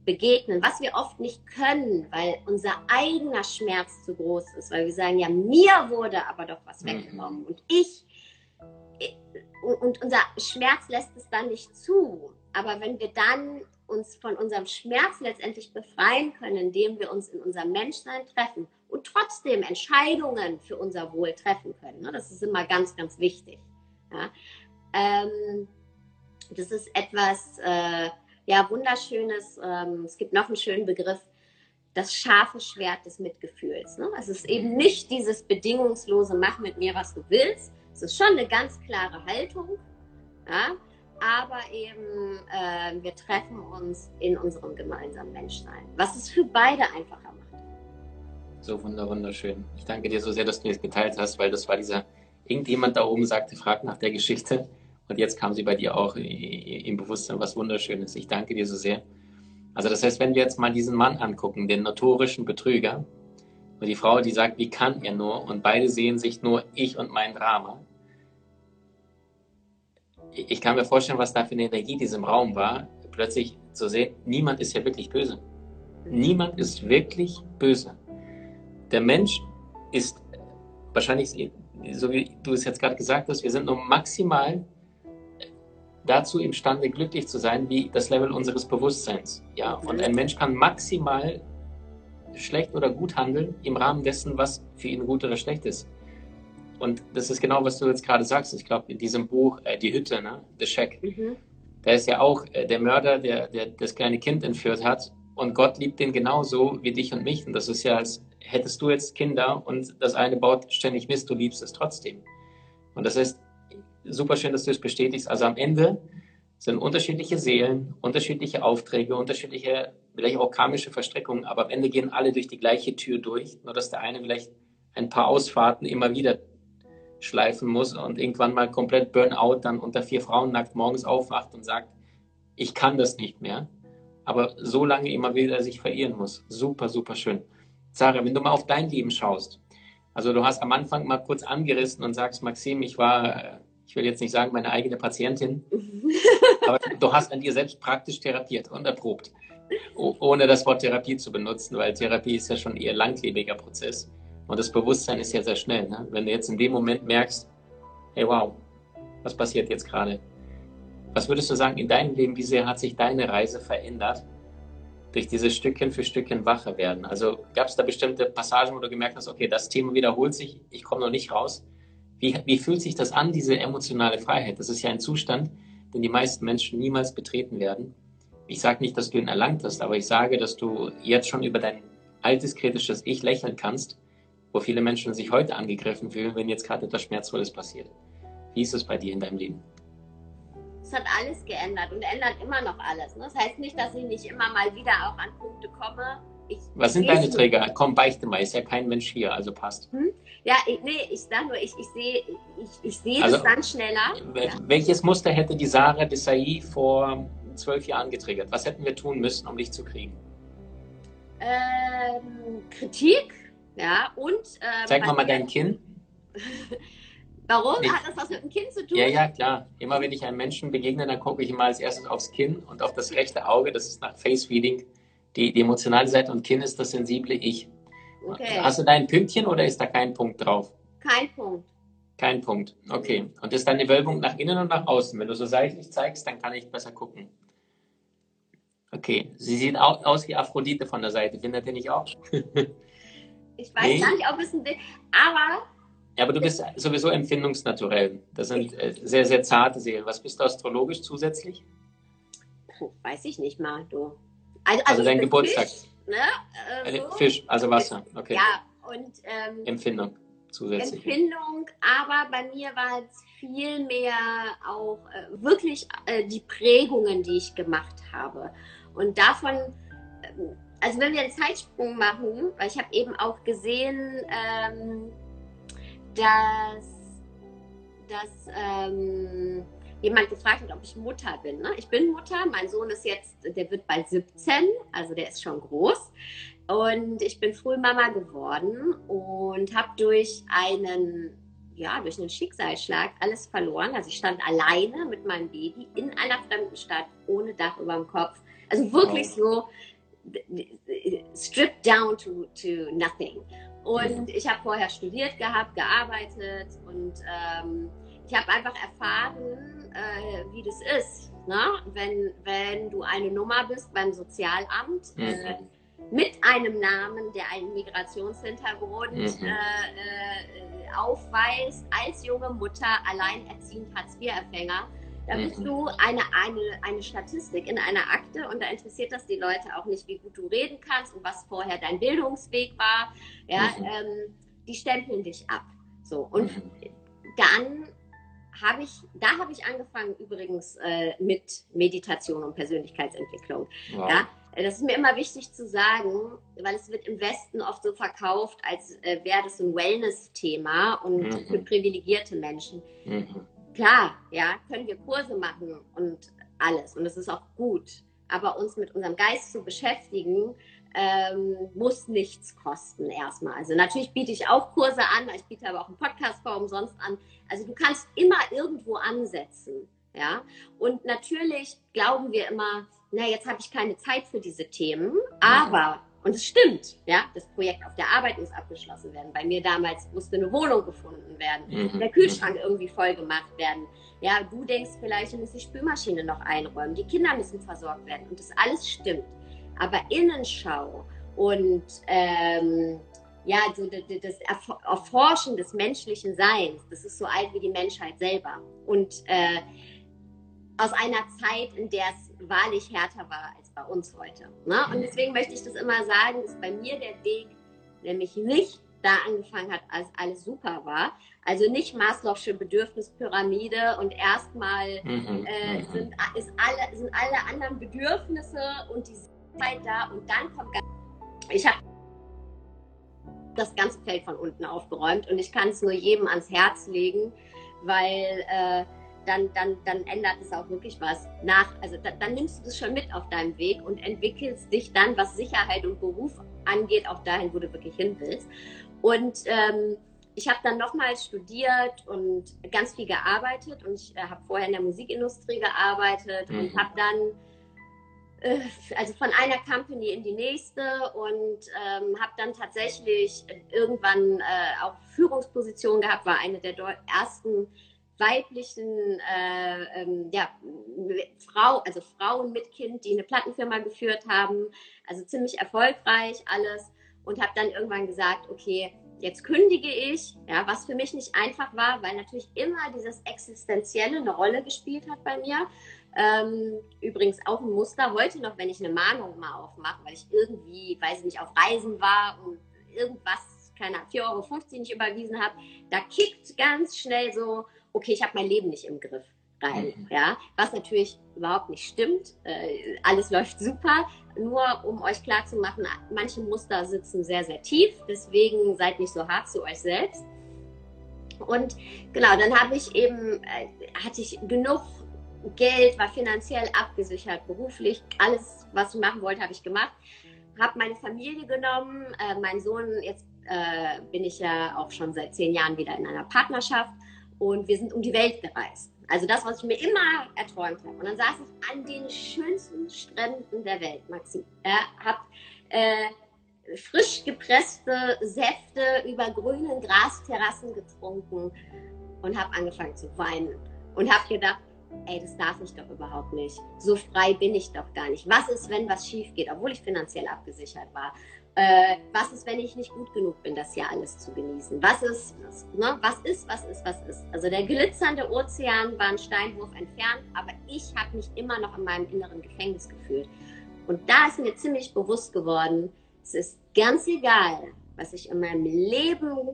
begegnen, was wir oft nicht können, weil unser eigener Schmerz zu groß ist, weil wir sagen, ja, mir wurde aber doch was mhm. weggenommen und ich, und unser Schmerz lässt es dann nicht zu. Aber wenn wir dann uns von unserem Schmerz letztendlich befreien können, indem wir uns in unserem Menschsein treffen und trotzdem Entscheidungen für unser Wohl treffen können. Ne? Das ist immer ganz, ganz wichtig. Ähm, das ist etwas äh, ja, Wunderschönes. Ähm, es gibt noch einen schönen Begriff, das scharfe Schwert des Mitgefühls. Ne? Es ist eben nicht dieses bedingungslose Mach mit mir, was du willst. Es ist schon eine ganz klare Haltung. Ja? Aber eben äh, wir treffen uns in unserem gemeinsamen Menschsein, was es für beide einfacher macht. So wunderschön. Ich danke dir so sehr, dass du das geteilt hast, weil das war dieser, irgendjemand da oben sagte, frag nach der Geschichte. Und jetzt kam sie bei dir auch im Bewusstsein, was Wunderschönes. Ich danke dir so sehr. Also das heißt, wenn wir jetzt mal diesen Mann angucken, den notorischen Betrüger, und die Frau, die sagt, wie kann er nur? Und beide sehen sich nur ich und mein Drama. Ich kann mir vorstellen, was da für eine Energie in diesem Raum war, plötzlich zu sehen, niemand ist ja wirklich böse. Niemand ist wirklich böse. Der Mensch ist wahrscheinlich, so wie du es jetzt gerade gesagt hast, wir sind nur maximal dazu imstande, glücklich zu sein, wie das Level unseres Bewusstseins. Ja, und ein Mensch kann maximal schlecht oder gut handeln im Rahmen dessen, was für ihn gut oder schlecht ist. Und das ist genau, was du jetzt gerade sagst. Ich glaube, in diesem Buch, äh, Die Hütte, ne? The Shack, mhm. da ist ja auch äh, der Mörder, der, der das kleine Kind entführt hat. Und Gott liebt den genauso wie dich und mich. Und das ist ja, als hättest du jetzt Kinder und das eine baut ständig Mist, du liebst es trotzdem. Und das ist super schön, dass du es bestätigst. Also am Ende sind unterschiedliche Seelen, unterschiedliche Aufträge, unterschiedliche, vielleicht auch karmische Verstrickungen, aber am Ende gehen alle durch die gleiche Tür durch, nur dass der eine vielleicht ein paar Ausfahrten immer wieder schleifen muss und irgendwann mal komplett Burnout dann unter vier Frauen nackt morgens aufwacht und sagt, ich kann das nicht mehr, aber so lange immer wieder sich verirren muss. Super, super schön. Sarah, wenn du mal auf dein Leben schaust, also du hast am Anfang mal kurz angerissen und sagst, Maxim, ich war, ich will jetzt nicht sagen, meine eigene Patientin, aber du hast an dir selbst praktisch therapiert und erprobt, ohne das Wort Therapie zu benutzen, weil Therapie ist ja schon eher langlebiger Prozess und das Bewusstsein ist ja sehr schnell. Ne? Wenn du jetzt in dem Moment merkst, hey wow, was passiert jetzt gerade? Was würdest du sagen in deinem Leben, wie sehr hat sich deine Reise verändert? durch dieses Stückchen für Stückchen wacher werden. Also gab es da bestimmte Passagen, wo du gemerkt hast, okay, das Thema wiederholt sich, ich komme noch nicht raus. Wie, wie fühlt sich das an, diese emotionale Freiheit? Das ist ja ein Zustand, den die meisten Menschen niemals betreten werden. Ich sage nicht, dass du ihn erlangt hast, aber ich sage, dass du jetzt schon über dein altes kritisches Ich lächeln kannst, wo viele Menschen sich heute angegriffen fühlen, wenn jetzt gerade etwas Schmerzvolles passiert. Wie ist es bei dir in deinem Leben? es hat alles geändert und ändert immer noch alles. Ne? Das heißt nicht, dass ich nicht immer mal wieder auch an Punkte komme. Ich Was sind deine Träger? Komm, beichte mal, ist ja kein Mensch hier, also passt. Hm? Ja, ich, nee, ich sage nur, ich, ich sehe ich, ich seh also, das dann schneller. Welches Muster hätte die Sarah Desai vor zwölf Jahren getriggert? Was hätten wir tun müssen, um dich zu kriegen? Ähm, Kritik, ja, und. Ähm, Zeig mal mal dein Kinn. Warum? Hat das was mit dem Kinn zu tun? Ja, ja, klar. Immer wenn ich einem Menschen begegne, dann gucke ich immer als erstes aufs Kinn und auf das rechte Auge. Das ist nach Face Reading die, die emotionale Seite und Kinn ist das sensible Ich. Okay. Hast du da ein Pünktchen oder ist da kein Punkt drauf? Kein Punkt. Kein Punkt. Okay. Und ist dann die Wölbung nach innen und nach außen? Wenn du so seitlich zeigst, dann kann ich besser gucken. Okay. Sie sieht aus wie Aphrodite von der Seite. Findet ihr nicht auch? ich weiß nee. gar nicht, ob es ein. Aber. Ja, aber du bist sowieso empfindungsnaturell. Das sind äh, sehr, sehr zarte Seelen. Was bist du astrologisch zusätzlich? Puh, weiß ich nicht mal, du. Also, also, also dein Geburtstag. Fisch, ne? äh, so. Fisch, also Wasser. Okay. Ja, und. Ähm, Empfindung zusätzlich. Empfindung, aber bei mir war es viel mehr auch äh, wirklich äh, die Prägungen, die ich gemacht habe. Und davon, äh, also wenn wir einen Zeitsprung machen, weil ich habe eben auch gesehen, ähm, dass, dass ähm, jemand gefragt hat, ob ich Mutter bin. Ne? Ich bin Mutter, mein Sohn ist jetzt, der wird bald 17, also der ist schon groß. Und ich bin früh Mama geworden und habe durch einen, ja, durch einen Schicksalsschlag alles verloren. Also ich stand alleine mit meinem Baby in einer fremden Stadt ohne Dach über dem Kopf. Also wirklich wow. so stripped down to, to nothing. Und ich habe vorher studiert gehabt, gearbeitet und ähm, ich habe einfach erfahren, äh, wie das ist, ne? wenn, wenn du eine Nummer bist beim Sozialamt. Mhm. Äh, mit einem Namen, der einen Migrationshintergrund mhm. äh, äh, aufweist, als junge Mutter, alleinerziehend Hartz-IV-Empfänger, da bist mhm. du eine, eine, eine Statistik in einer Akte und da interessiert das die Leute auch nicht, wie gut du reden kannst und was vorher dein Bildungsweg war. Ja, mhm. ähm, die stempeln dich ab. So, und mhm. dann habe ich, da habe ich angefangen übrigens äh, mit Meditation und Persönlichkeitsentwicklung. Wow. Ja, das ist mir immer wichtig zu sagen, weil es wird im Westen oft so verkauft, als äh, wäre das ein Wellness-Thema und mhm. für privilegierte Menschen. Mhm. Klar, ja, können wir Kurse machen und alles und das ist auch gut. Aber uns mit unserem Geist zu beschäftigen, ähm, muss nichts kosten erstmal. Also natürlich biete ich auch Kurse an, ich biete aber auch einen Podcast-Form sonst an. Also du kannst immer irgendwo ansetzen. Ja, und natürlich glauben wir immer, na, jetzt habe ich keine Zeit für diese Themen, aber, und es stimmt, ja, das Projekt auf der Arbeit muss abgeschlossen werden. Bei mir damals musste eine Wohnung gefunden werden, mhm. der Kühlschrank irgendwie voll gemacht werden. Ja, du denkst vielleicht, du musst die Spülmaschine noch einräumen, die Kinder müssen versorgt werden und das alles stimmt. Aber Innenschau und ähm, ja, so das Erforschen des menschlichen Seins, das ist so alt wie die Menschheit selber. Und äh, aus einer Zeit, in der es wahrlich härter war als bei uns heute. Ne? Und deswegen möchte ich das immer sagen, dass bei mir der Weg nämlich nicht da angefangen hat, als alles super war. Also nicht Maslow'sche Bedürfnispyramide und erstmal mhm, äh, mhm. sind, ist alle, sind alle anderen Bedürfnisse und die Zeit da und dann kommt ganz, ich habe das ganze Feld von unten aufgeräumt und ich kann es nur jedem ans Herz legen, weil äh, dann, dann, dann ändert es auch wirklich was nach. Also da, dann nimmst du das schon mit auf deinem Weg und entwickelst dich dann, was Sicherheit und Beruf angeht, auch dahin, wo du wirklich hin willst. Und ähm, ich habe dann nochmal studiert und ganz viel gearbeitet und ich äh, habe vorher in der Musikindustrie gearbeitet mhm. und habe dann äh, also von einer Company in die nächste und ähm, habe dann tatsächlich irgendwann äh, auch Führungspositionen gehabt, war eine der ersten weiblichen äh, ähm, ja, Frau, also Frauen mit Kind, die eine Plattenfirma geführt haben. Also ziemlich erfolgreich alles. Und habe dann irgendwann gesagt, okay, jetzt kündige ich, ja, was für mich nicht einfach war, weil natürlich immer dieses Existenzielle eine Rolle gespielt hat bei mir. Ähm, übrigens auch ein Muster heute noch, wenn ich eine Mahnung mal aufmache, weil ich irgendwie, weiß ich nicht, auf Reisen war und irgendwas, keine 4,50 Euro nicht überwiesen habe, da kickt ganz schnell so, okay, ich habe mein Leben nicht im Griff rein. Mhm. Ja, was natürlich überhaupt nicht stimmt. Äh, alles läuft super. Nur um euch klar zu machen, manche Muster sitzen sehr, sehr tief. Deswegen seid nicht so hart zu euch selbst. Und genau, dann habe ich eben, äh, hatte ich genug Geld, war finanziell abgesichert, beruflich, alles, was ich machen wollte, habe ich gemacht. Habe meine Familie genommen, äh, mein Sohn, jetzt äh, bin ich ja auch schon seit zehn Jahren wieder in einer Partnerschaft und wir sind um die Welt gereist. Also das, was ich mir immer erträumt habe. Und dann saß ich an den schönsten Stränden der Welt, Maxi. Ja, hab äh, frisch gepresste Säfte über grünen Grasterrassen getrunken. und habe angefangen zu weinen und habe gedacht, ey, das darf ich doch überhaupt nicht. So frei bin ich doch gar nicht. Was ist, wenn was schief geht, obwohl ich finanziell abgesichert war? Äh, was ist, wenn ich nicht gut genug bin, das hier alles zu genießen? Was ist, was, ne? was ist, was ist, was ist? Also der glitzernde Ozean war ein Steinwurf entfernt, aber ich habe mich immer noch in meinem inneren Gefängnis gefühlt. Und da ist mir ziemlich bewusst geworden, es ist ganz egal, was ich in meinem Leben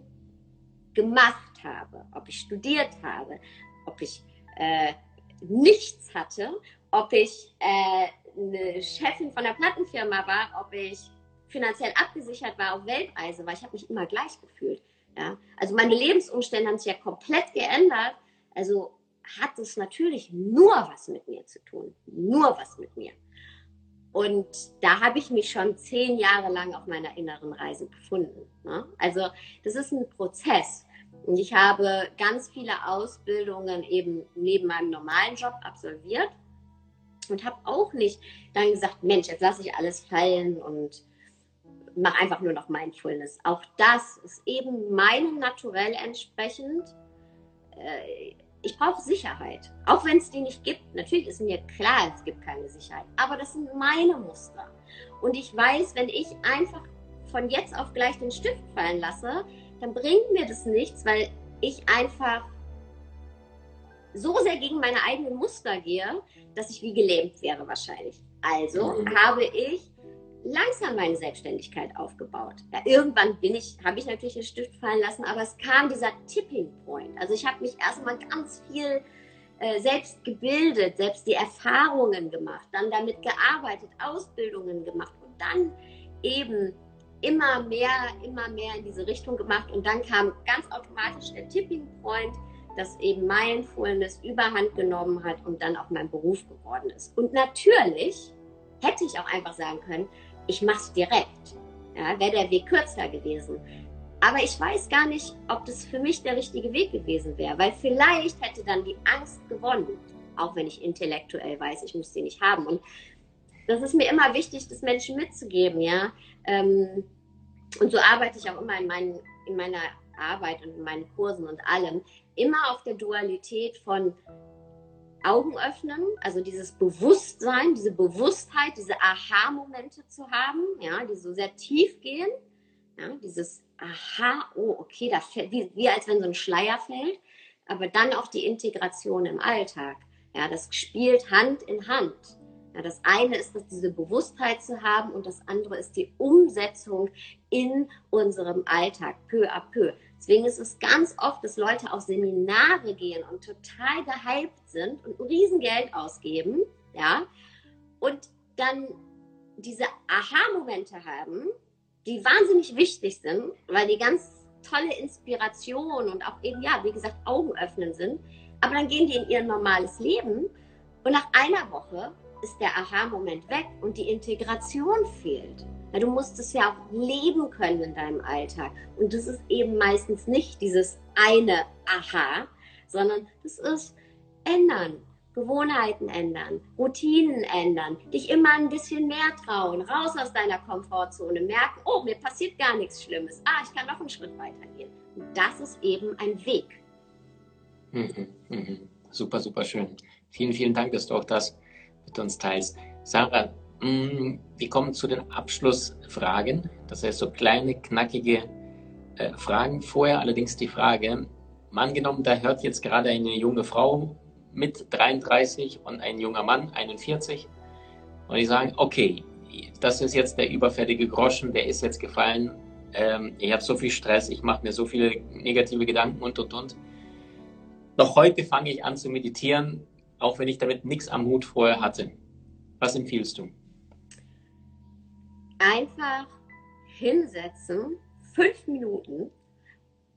gemacht habe, ob ich studiert habe, ob ich äh, nichts hatte, ob ich äh, eine Chefin von der Plattenfirma war, ob ich finanziell abgesichert war auf Weltreise, weil ich habe mich immer gleich gefühlt. Ja? Also meine Lebensumstände haben sich ja komplett geändert. Also hat es natürlich nur was mit mir zu tun. Nur was mit mir. Und da habe ich mich schon zehn Jahre lang auf meiner inneren Reise befunden. Ne? Also das ist ein Prozess. Und ich habe ganz viele Ausbildungen eben neben meinem normalen Job absolviert und habe auch nicht dann gesagt, Mensch, jetzt lasse ich alles fallen und mache einfach nur noch Mindfulness. Auch das ist eben meinem Naturell entsprechend. Äh, ich brauche Sicherheit, auch wenn es die nicht gibt. Natürlich ist mir klar, es gibt keine Sicherheit, aber das sind meine Muster. Und ich weiß, wenn ich einfach von jetzt auf gleich den Stift fallen lasse, dann bringt mir das nichts, weil ich einfach so sehr gegen meine eigenen Muster gehe, dass ich wie gelähmt wäre wahrscheinlich. Also mhm. habe ich langsam meine Selbstständigkeit aufgebaut. Ja, irgendwann bin ich, habe ich natürlich den Stift fallen lassen, aber es kam dieser Tipping Point. Also ich habe mich erstmal ganz viel äh, selbst gebildet, selbst die Erfahrungen gemacht, dann damit gearbeitet, Ausbildungen gemacht und dann eben immer mehr, immer mehr in diese Richtung gemacht und dann kam ganz automatisch der Tipping Point, dass eben Mindfulness überhand genommen hat und dann auch mein Beruf geworden ist. Und natürlich hätte ich auch einfach sagen können, ich mache es direkt. Ja, wäre der Weg kürzer gewesen. Aber ich weiß gar nicht, ob das für mich der richtige Weg gewesen wäre, weil vielleicht hätte dann die Angst gewonnen, auch wenn ich intellektuell weiß, ich muss sie nicht haben. Und das ist mir immer wichtig, das Menschen mitzugeben, ja. Ähm, und so arbeite ich auch immer in, meinen, in meiner Arbeit und in meinen Kursen und allem, immer auf der Dualität von Augen öffnen, also dieses Bewusstsein, diese Bewusstheit, diese Aha-Momente zu haben, ja, die so sehr tief gehen, ja, dieses Aha, oh, okay, da fällt, wie, wie als wenn so ein Schleier fällt, aber dann auch die Integration im Alltag, ja, das spielt Hand in Hand. Ja, das eine ist, dass diese Bewusstheit zu haben und das andere ist die Umsetzung in unserem Alltag, peu à peu. Deswegen ist es ganz oft, dass Leute auf Seminare gehen und total gehypt sind und ein Riesengeld ausgeben, ja, und dann diese Aha-Momente haben, die wahnsinnig wichtig sind, weil die ganz tolle Inspiration und auch eben, ja, wie gesagt, Augen öffnen sind. Aber dann gehen die in ihr normales Leben und nach einer Woche ist der Aha-Moment weg und die Integration fehlt. Ja, du musst es ja auch leben können in deinem Alltag. Und das ist eben meistens nicht dieses eine Aha, sondern das ist ändern, Gewohnheiten ändern, Routinen ändern, dich immer ein bisschen mehr trauen, raus aus deiner Komfortzone, merken, oh, mir passiert gar nichts Schlimmes. Ah, ich kann noch einen Schritt weiter gehen. Und das ist eben ein Weg. Mhm, mhm. Super, super schön. Vielen, vielen Dank, dass du auch das mit uns teilst. Sarah, wir kommen zu den Abschlussfragen. Das heißt, so kleine, knackige äh, Fragen. Vorher allerdings die Frage, angenommen, da hört jetzt gerade eine junge Frau mit 33 und ein junger Mann, 41, und die sagen, okay, das ist jetzt der überfällige Groschen, der ist jetzt gefallen, ähm, ich habe so viel Stress, ich mache mir so viele negative Gedanken und, und, und. Noch heute fange ich an zu meditieren, auch wenn ich damit nichts am Hut vorher hatte. Was empfiehlst du? Einfach hinsetzen, fünf Minuten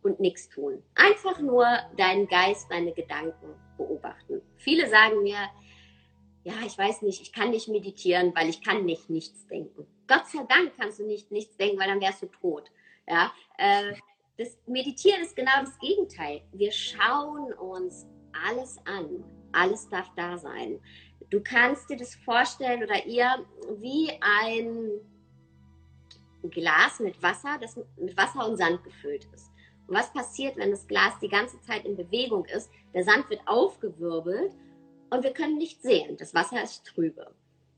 und nichts tun. Einfach nur deinen Geist, deine Gedanken beobachten. Viele sagen mir, ja, ich weiß nicht, ich kann nicht meditieren, weil ich kann nicht nichts denken. Gott sei Dank kannst du nicht nichts denken, weil dann wärst du tot. Ja, äh, das Meditieren ist genau das Gegenteil. Wir schauen uns alles an. Alles darf da sein. Du kannst dir das vorstellen oder ihr wie ein Glas mit Wasser, das mit Wasser und Sand gefüllt ist. Und was passiert, wenn das Glas die ganze Zeit in Bewegung ist? Der Sand wird aufgewirbelt und wir können nicht sehen. Das Wasser ist trübe.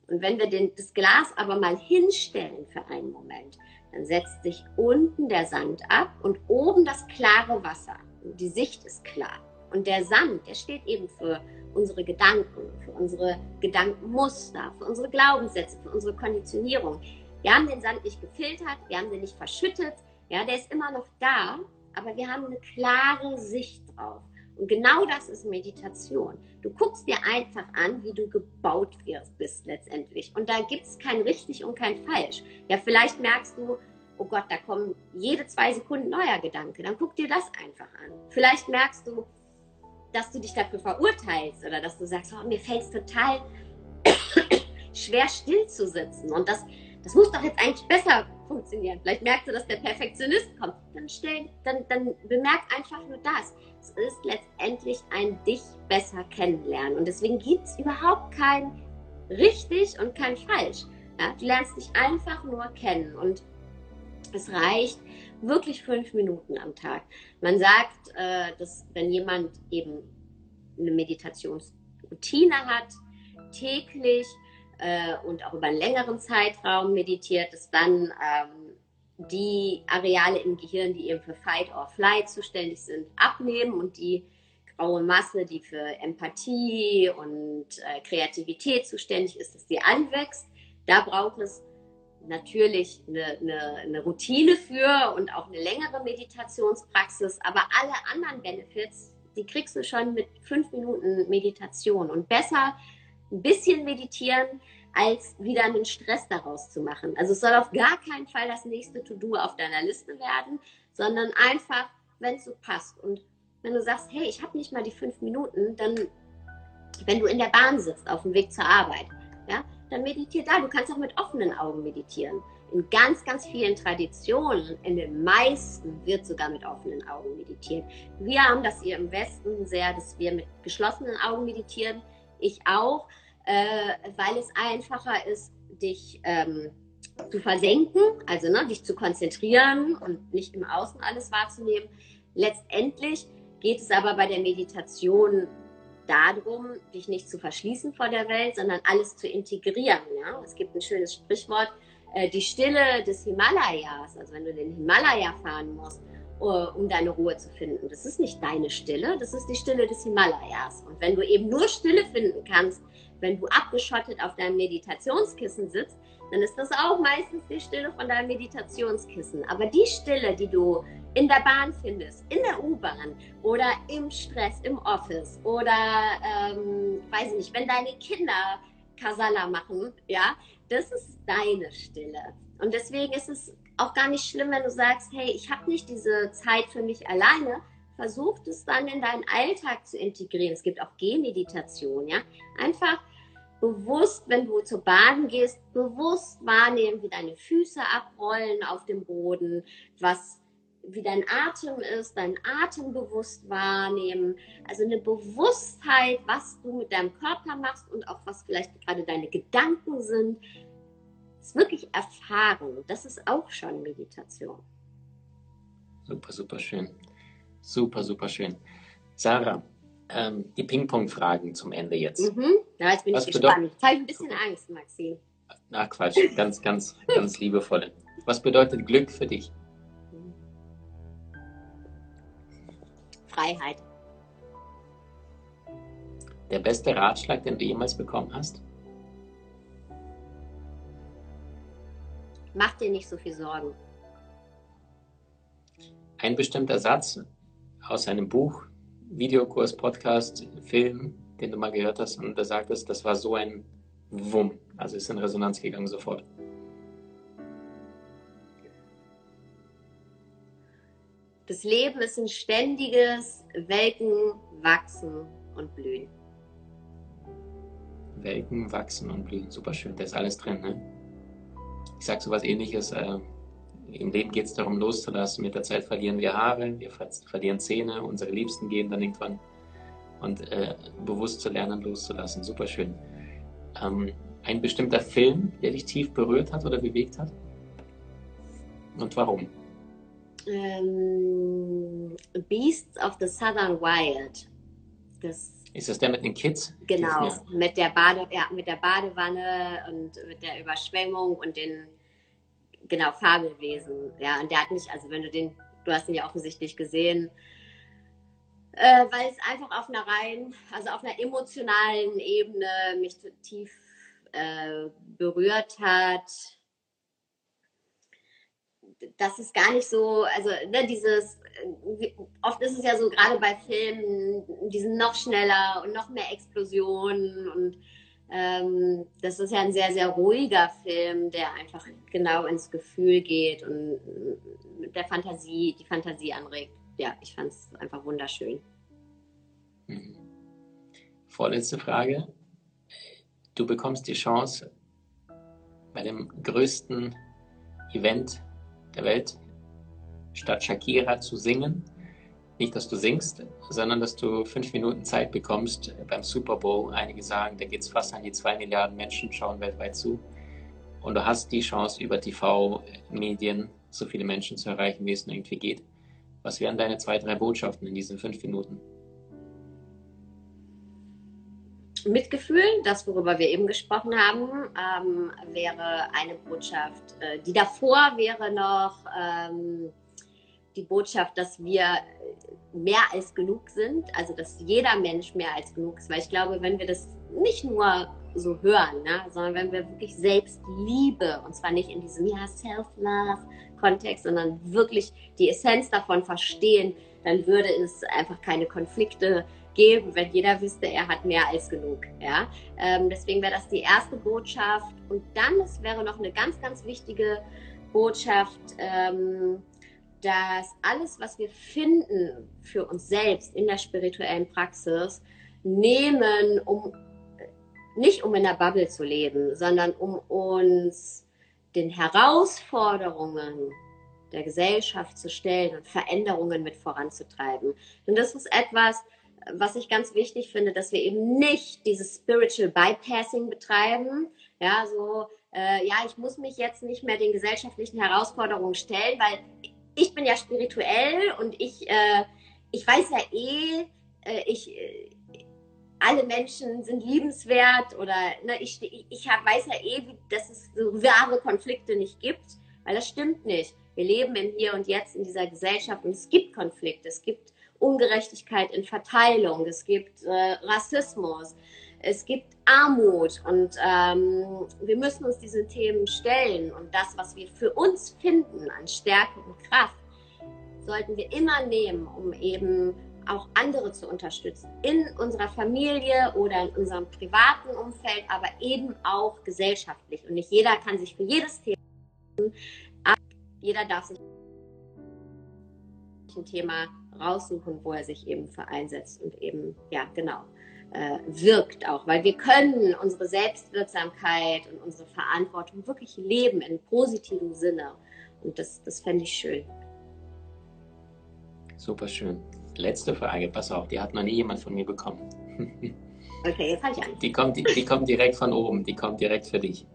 Und wenn wir den, das Glas aber mal hinstellen für einen Moment, dann setzt sich unten der Sand ab und oben das klare Wasser. Und die Sicht ist klar. Und der Sand, der steht eben für unsere Gedanken, für unsere Gedankenmuster, für unsere Glaubenssätze, für unsere Konditionierung. Wir haben den Sand nicht gefiltert, wir haben den nicht verschüttet, ja, der ist immer noch da, aber wir haben eine klare Sicht drauf. Und genau das ist Meditation. Du guckst dir einfach an, wie du gebaut bist letztendlich. Und da gibt es kein richtig und kein falsch. Ja, vielleicht merkst du, oh Gott, da kommen jede zwei Sekunden neuer Gedanke. Dann guck dir das einfach an. Vielleicht merkst du, dass du dich dafür verurteilst oder dass du sagst, oh, mir fällt es total schwer still zu sitzen. Und das, das muss doch jetzt eigentlich besser funktionieren. Vielleicht merkst du, dass der Perfektionist kommt. Dann, stell, dann, dann bemerk einfach nur das. Es ist letztendlich ein dich besser kennenlernen. Und deswegen gibt es überhaupt kein richtig und kein falsch. Ja, du lernst dich einfach nur kennen. Und es reicht wirklich fünf Minuten am Tag. Man sagt, äh, dass wenn jemand eben eine Meditationsroutine hat, täglich äh, und auch über einen längeren Zeitraum meditiert, dass dann ähm, die Areale im Gehirn, die eben für Fight or Flight zuständig sind, abnehmen und die graue Masse, die für Empathie und äh, Kreativität zuständig ist, dass die anwächst. Da braucht es natürlich eine, eine, eine, Routine für und auch eine längere Meditationspraxis, aber alle anderen Benefits, die kriegst du schon mit fünf Minuten Meditation und besser ein bisschen meditieren, als wieder einen Stress daraus zu machen. Also es soll auf gar keinen Fall das nächste To-Do auf deiner Liste werden, sondern einfach, wenn es so passt. Und wenn du sagst, hey, ich habe nicht mal die fünf Minuten, dann, wenn du in der Bahn sitzt auf dem Weg zur Arbeit, ja, dann meditier da. Du kannst auch mit offenen Augen meditieren. In ganz, ganz vielen Traditionen, in den meisten wird sogar mit offenen Augen meditiert. Wir haben das hier im Westen sehr, dass wir mit geschlossenen Augen meditieren. Ich auch äh, weil es einfacher ist, dich ähm, zu versenken, also ne, dich zu konzentrieren und nicht im Außen alles wahrzunehmen. Letztendlich geht es aber bei der Meditation darum, dich nicht zu verschließen vor der Welt, sondern alles zu integrieren. Ja? Es gibt ein schönes Sprichwort, äh, die Stille des Himalayas, also wenn du den Himalaya fahren musst, um deine Ruhe zu finden. Das ist nicht deine Stille, das ist die Stille des Himalayas. Und wenn du eben nur Stille finden kannst, wenn du abgeschottet auf deinem Meditationskissen sitzt, dann ist das auch meistens die Stille von deinem Meditationskissen. Aber die Stille, die du in der Bahn findest, in der U-Bahn oder im Stress, im Office oder, ähm, weiß ich nicht, wenn deine Kinder Kasala machen, ja, das ist deine Stille. Und deswegen ist es auch gar nicht schlimm, wenn du sagst, hey, ich habe nicht diese Zeit für mich alleine, versuch es dann in deinen Alltag zu integrieren. Es gibt auch Gehmeditation, ja. Einfach bewusst, wenn du zur Baden gehst, bewusst wahrnehmen, wie deine Füße abrollen auf dem Boden, was wie dein Atem ist, deinen Atem bewusst wahrnehmen. Also eine Bewusstheit, was du mit deinem Körper machst und auch was vielleicht gerade deine Gedanken sind. Das ist wirklich erfahren. Das ist auch schon Meditation. Super, super schön. Super, super schön. Sarah, ähm, die Ping-Pong-Fragen zum Ende jetzt. Mhm. Ja, jetzt bin Was ich gespannt. Jetzt habe ich ein bisschen Angst, Maxi. Ach Quatsch, ganz, ganz, ganz liebevoll. Was bedeutet Glück für dich? Freiheit. Der beste Ratschlag, den du jemals bekommen hast? Mach dir nicht so viel Sorgen. Ein bestimmter Satz aus einem Buch, Videokurs, Podcast, Film, den du mal gehört hast und da sagtest, das war so ein Wumm. Also ist in Resonanz gegangen sofort. Das Leben ist ein ständiges Welken, Wachsen und Blühen. Welken, Wachsen und Blühen. Super schön, da ist alles drin. Ne? Ich sage so was ähnliches. Äh, im Leben geht es darum, loszulassen. Mit der Zeit verlieren wir Haare, wir verlieren Zähne, unsere Liebsten gehen dann irgendwann. Und äh, bewusst zu lernen, loszulassen. Super schön. Ähm, ein bestimmter Film, der dich tief berührt hat oder bewegt hat? Und warum? ähm, Beasts of the Southern Wild. Das ist das der mit den Kids? Genau, mit der, Bade, ja, mit der Badewanne und mit der Überschwemmung und den genau Fabelwesen. Ja, und der hat mich, also wenn du den, du hast ihn ja offensichtlich gesehen, äh, weil es einfach auf einer rein, also auf einer emotionalen Ebene mich tief äh, berührt hat das ist gar nicht so, also ne, dieses, oft ist es ja so, gerade bei Filmen, die sind noch schneller und noch mehr Explosionen und ähm, das ist ja ein sehr, sehr ruhiger Film, der einfach genau ins Gefühl geht und mit der Fantasie, die Fantasie anregt. Ja, ich fand es einfach wunderschön. Mhm. Vorletzte Frage. Du bekommst die Chance, bei dem größten Event der Welt, statt Shakira zu singen, nicht, dass du singst, sondern dass du fünf Minuten Zeit bekommst beim Super Bowl. Einige sagen, da geht es fast an die zwei Milliarden Menschen, schauen weltweit zu. Und du hast die Chance, über TV-Medien so viele Menschen zu erreichen, wie es nur irgendwie geht. Was wären deine zwei, drei Botschaften in diesen fünf Minuten? Mitgefühl, das worüber wir eben gesprochen haben, ähm, wäre eine Botschaft. Äh, die davor wäre noch ähm, die Botschaft, dass wir mehr als genug sind, also dass jeder Mensch mehr als genug ist. Weil ich glaube, wenn wir das nicht nur so hören, ne, sondern wenn wir wirklich Selbstliebe, und zwar nicht in diesem ja, Self-Love-Kontext, sondern wirklich die Essenz davon verstehen, dann würde es einfach keine Konflikte geben, wenn jeder wüsste, er hat mehr als genug. Ja? Ähm, deswegen wäre das die erste Botschaft. Und dann, es wäre noch eine ganz, ganz wichtige Botschaft, ähm, dass alles, was wir finden für uns selbst in der spirituellen Praxis, nehmen, um nicht um in der Bubble zu leben, sondern um uns den Herausforderungen der Gesellschaft zu stellen und Veränderungen mit voranzutreiben. Und das ist etwas, was ich ganz wichtig finde, dass wir eben nicht dieses Spiritual Bypassing betreiben. Ja, so, äh, ja, ich muss mich jetzt nicht mehr den gesellschaftlichen Herausforderungen stellen, weil ich bin ja spirituell und ich, äh, ich weiß ja eh, äh, ich, äh, alle Menschen sind liebenswert oder ne, ich, ich hab, weiß ja eh, wie, dass es so wahre Konflikte nicht gibt, weil das stimmt nicht. Wir leben im Hier und Jetzt in dieser Gesellschaft und es gibt Konflikte, es gibt Ungerechtigkeit in Verteilung, es gibt äh, Rassismus, es gibt Armut und ähm, wir müssen uns diesen Themen stellen und das, was wir für uns finden an Stärke und Kraft, sollten wir immer nehmen, um eben auch andere zu unterstützen, in unserer Familie oder in unserem privaten Umfeld, aber eben auch gesellschaftlich. Und nicht jeder kann sich für jedes Thema, aber jeder darf sich ein Thema raussuchen, wo er sich eben vereinsetzt und eben, ja, genau, äh, wirkt auch. Weil wir können unsere Selbstwirksamkeit und unsere Verantwortung wirklich leben in positivem Sinne. Und das, das fände ich schön. Super schön. Letzte Frage, pass auf, die hat noch nie jemand von mir bekommen. Okay, jetzt fange ich an. Die kommt, die, die kommt direkt von oben, die kommt direkt für dich.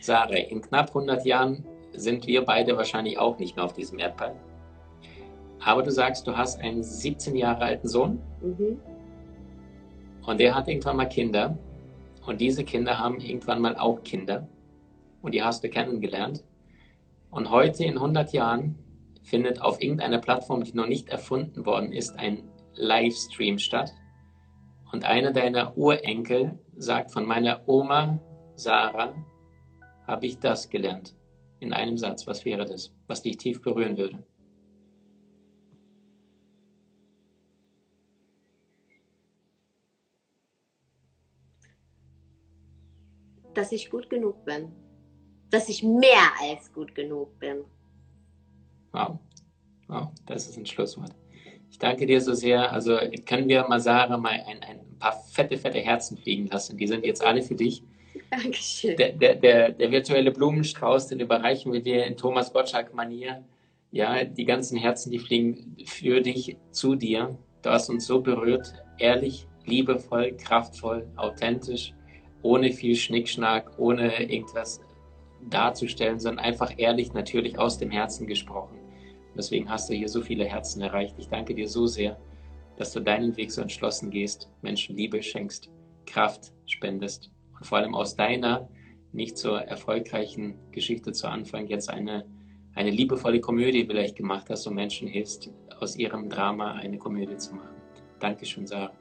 Sarah, in knapp 100 Jahren sind wir beide wahrscheinlich auch nicht mehr auf diesem Erdball. Aber du sagst, du hast einen 17 Jahre alten Sohn mhm. Und der hat irgendwann mal Kinder und diese Kinder haben irgendwann mal auch Kinder und die hast du kennengelernt. Und heute in 100 Jahren findet auf irgendeiner Plattform, die noch nicht erfunden worden ist, ein Livestream statt. Und einer deiner Urenkel sagt, von meiner Oma Sarah habe ich das gelernt. In einem Satz. Was wäre das, was dich tief berühren würde? Dass ich gut genug bin. Dass ich mehr als gut genug bin. Wow. Wow, das ist ein Schlusswort. Ich danke dir so sehr. Also können wir Masara mal ein, ein paar fette, fette Herzen fliegen lassen. Die sind jetzt alle für dich. Dankeschön. Der, der, der, der virtuelle Blumenstrauß, den überreichen wir dir in Thomas Gottschalk-Manier. Ja, die ganzen Herzen, die fliegen für dich, zu dir. Du hast uns so berührt, ehrlich, liebevoll, kraftvoll, authentisch ohne viel Schnickschnack, ohne irgendwas darzustellen, sondern einfach ehrlich, natürlich aus dem Herzen gesprochen. Deswegen hast du hier so viele Herzen erreicht. Ich danke dir so sehr, dass du deinen Weg so entschlossen gehst, Menschen Liebe schenkst, Kraft spendest und vor allem aus deiner nicht so erfolgreichen Geschichte zu Anfang jetzt eine, eine liebevolle Komödie vielleicht gemacht hast und Menschen hilfst, aus ihrem Drama eine Komödie zu machen. Dankeschön, Sarah.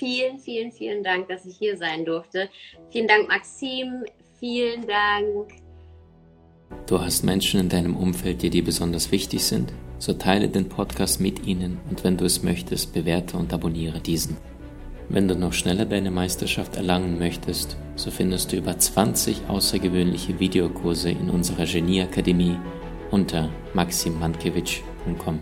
Vielen, vielen, vielen Dank, dass ich hier sein durfte. Vielen Dank, Maxim. Vielen Dank. Du hast Menschen in deinem Umfeld, die dir besonders wichtig sind? So teile den Podcast mit ihnen und wenn du es möchtest, bewerte und abonniere diesen. Wenn du noch schneller deine Meisterschaft erlangen möchtest, so findest du über 20 außergewöhnliche Videokurse in unserer Genieakademie unter maximmankiewicz.com.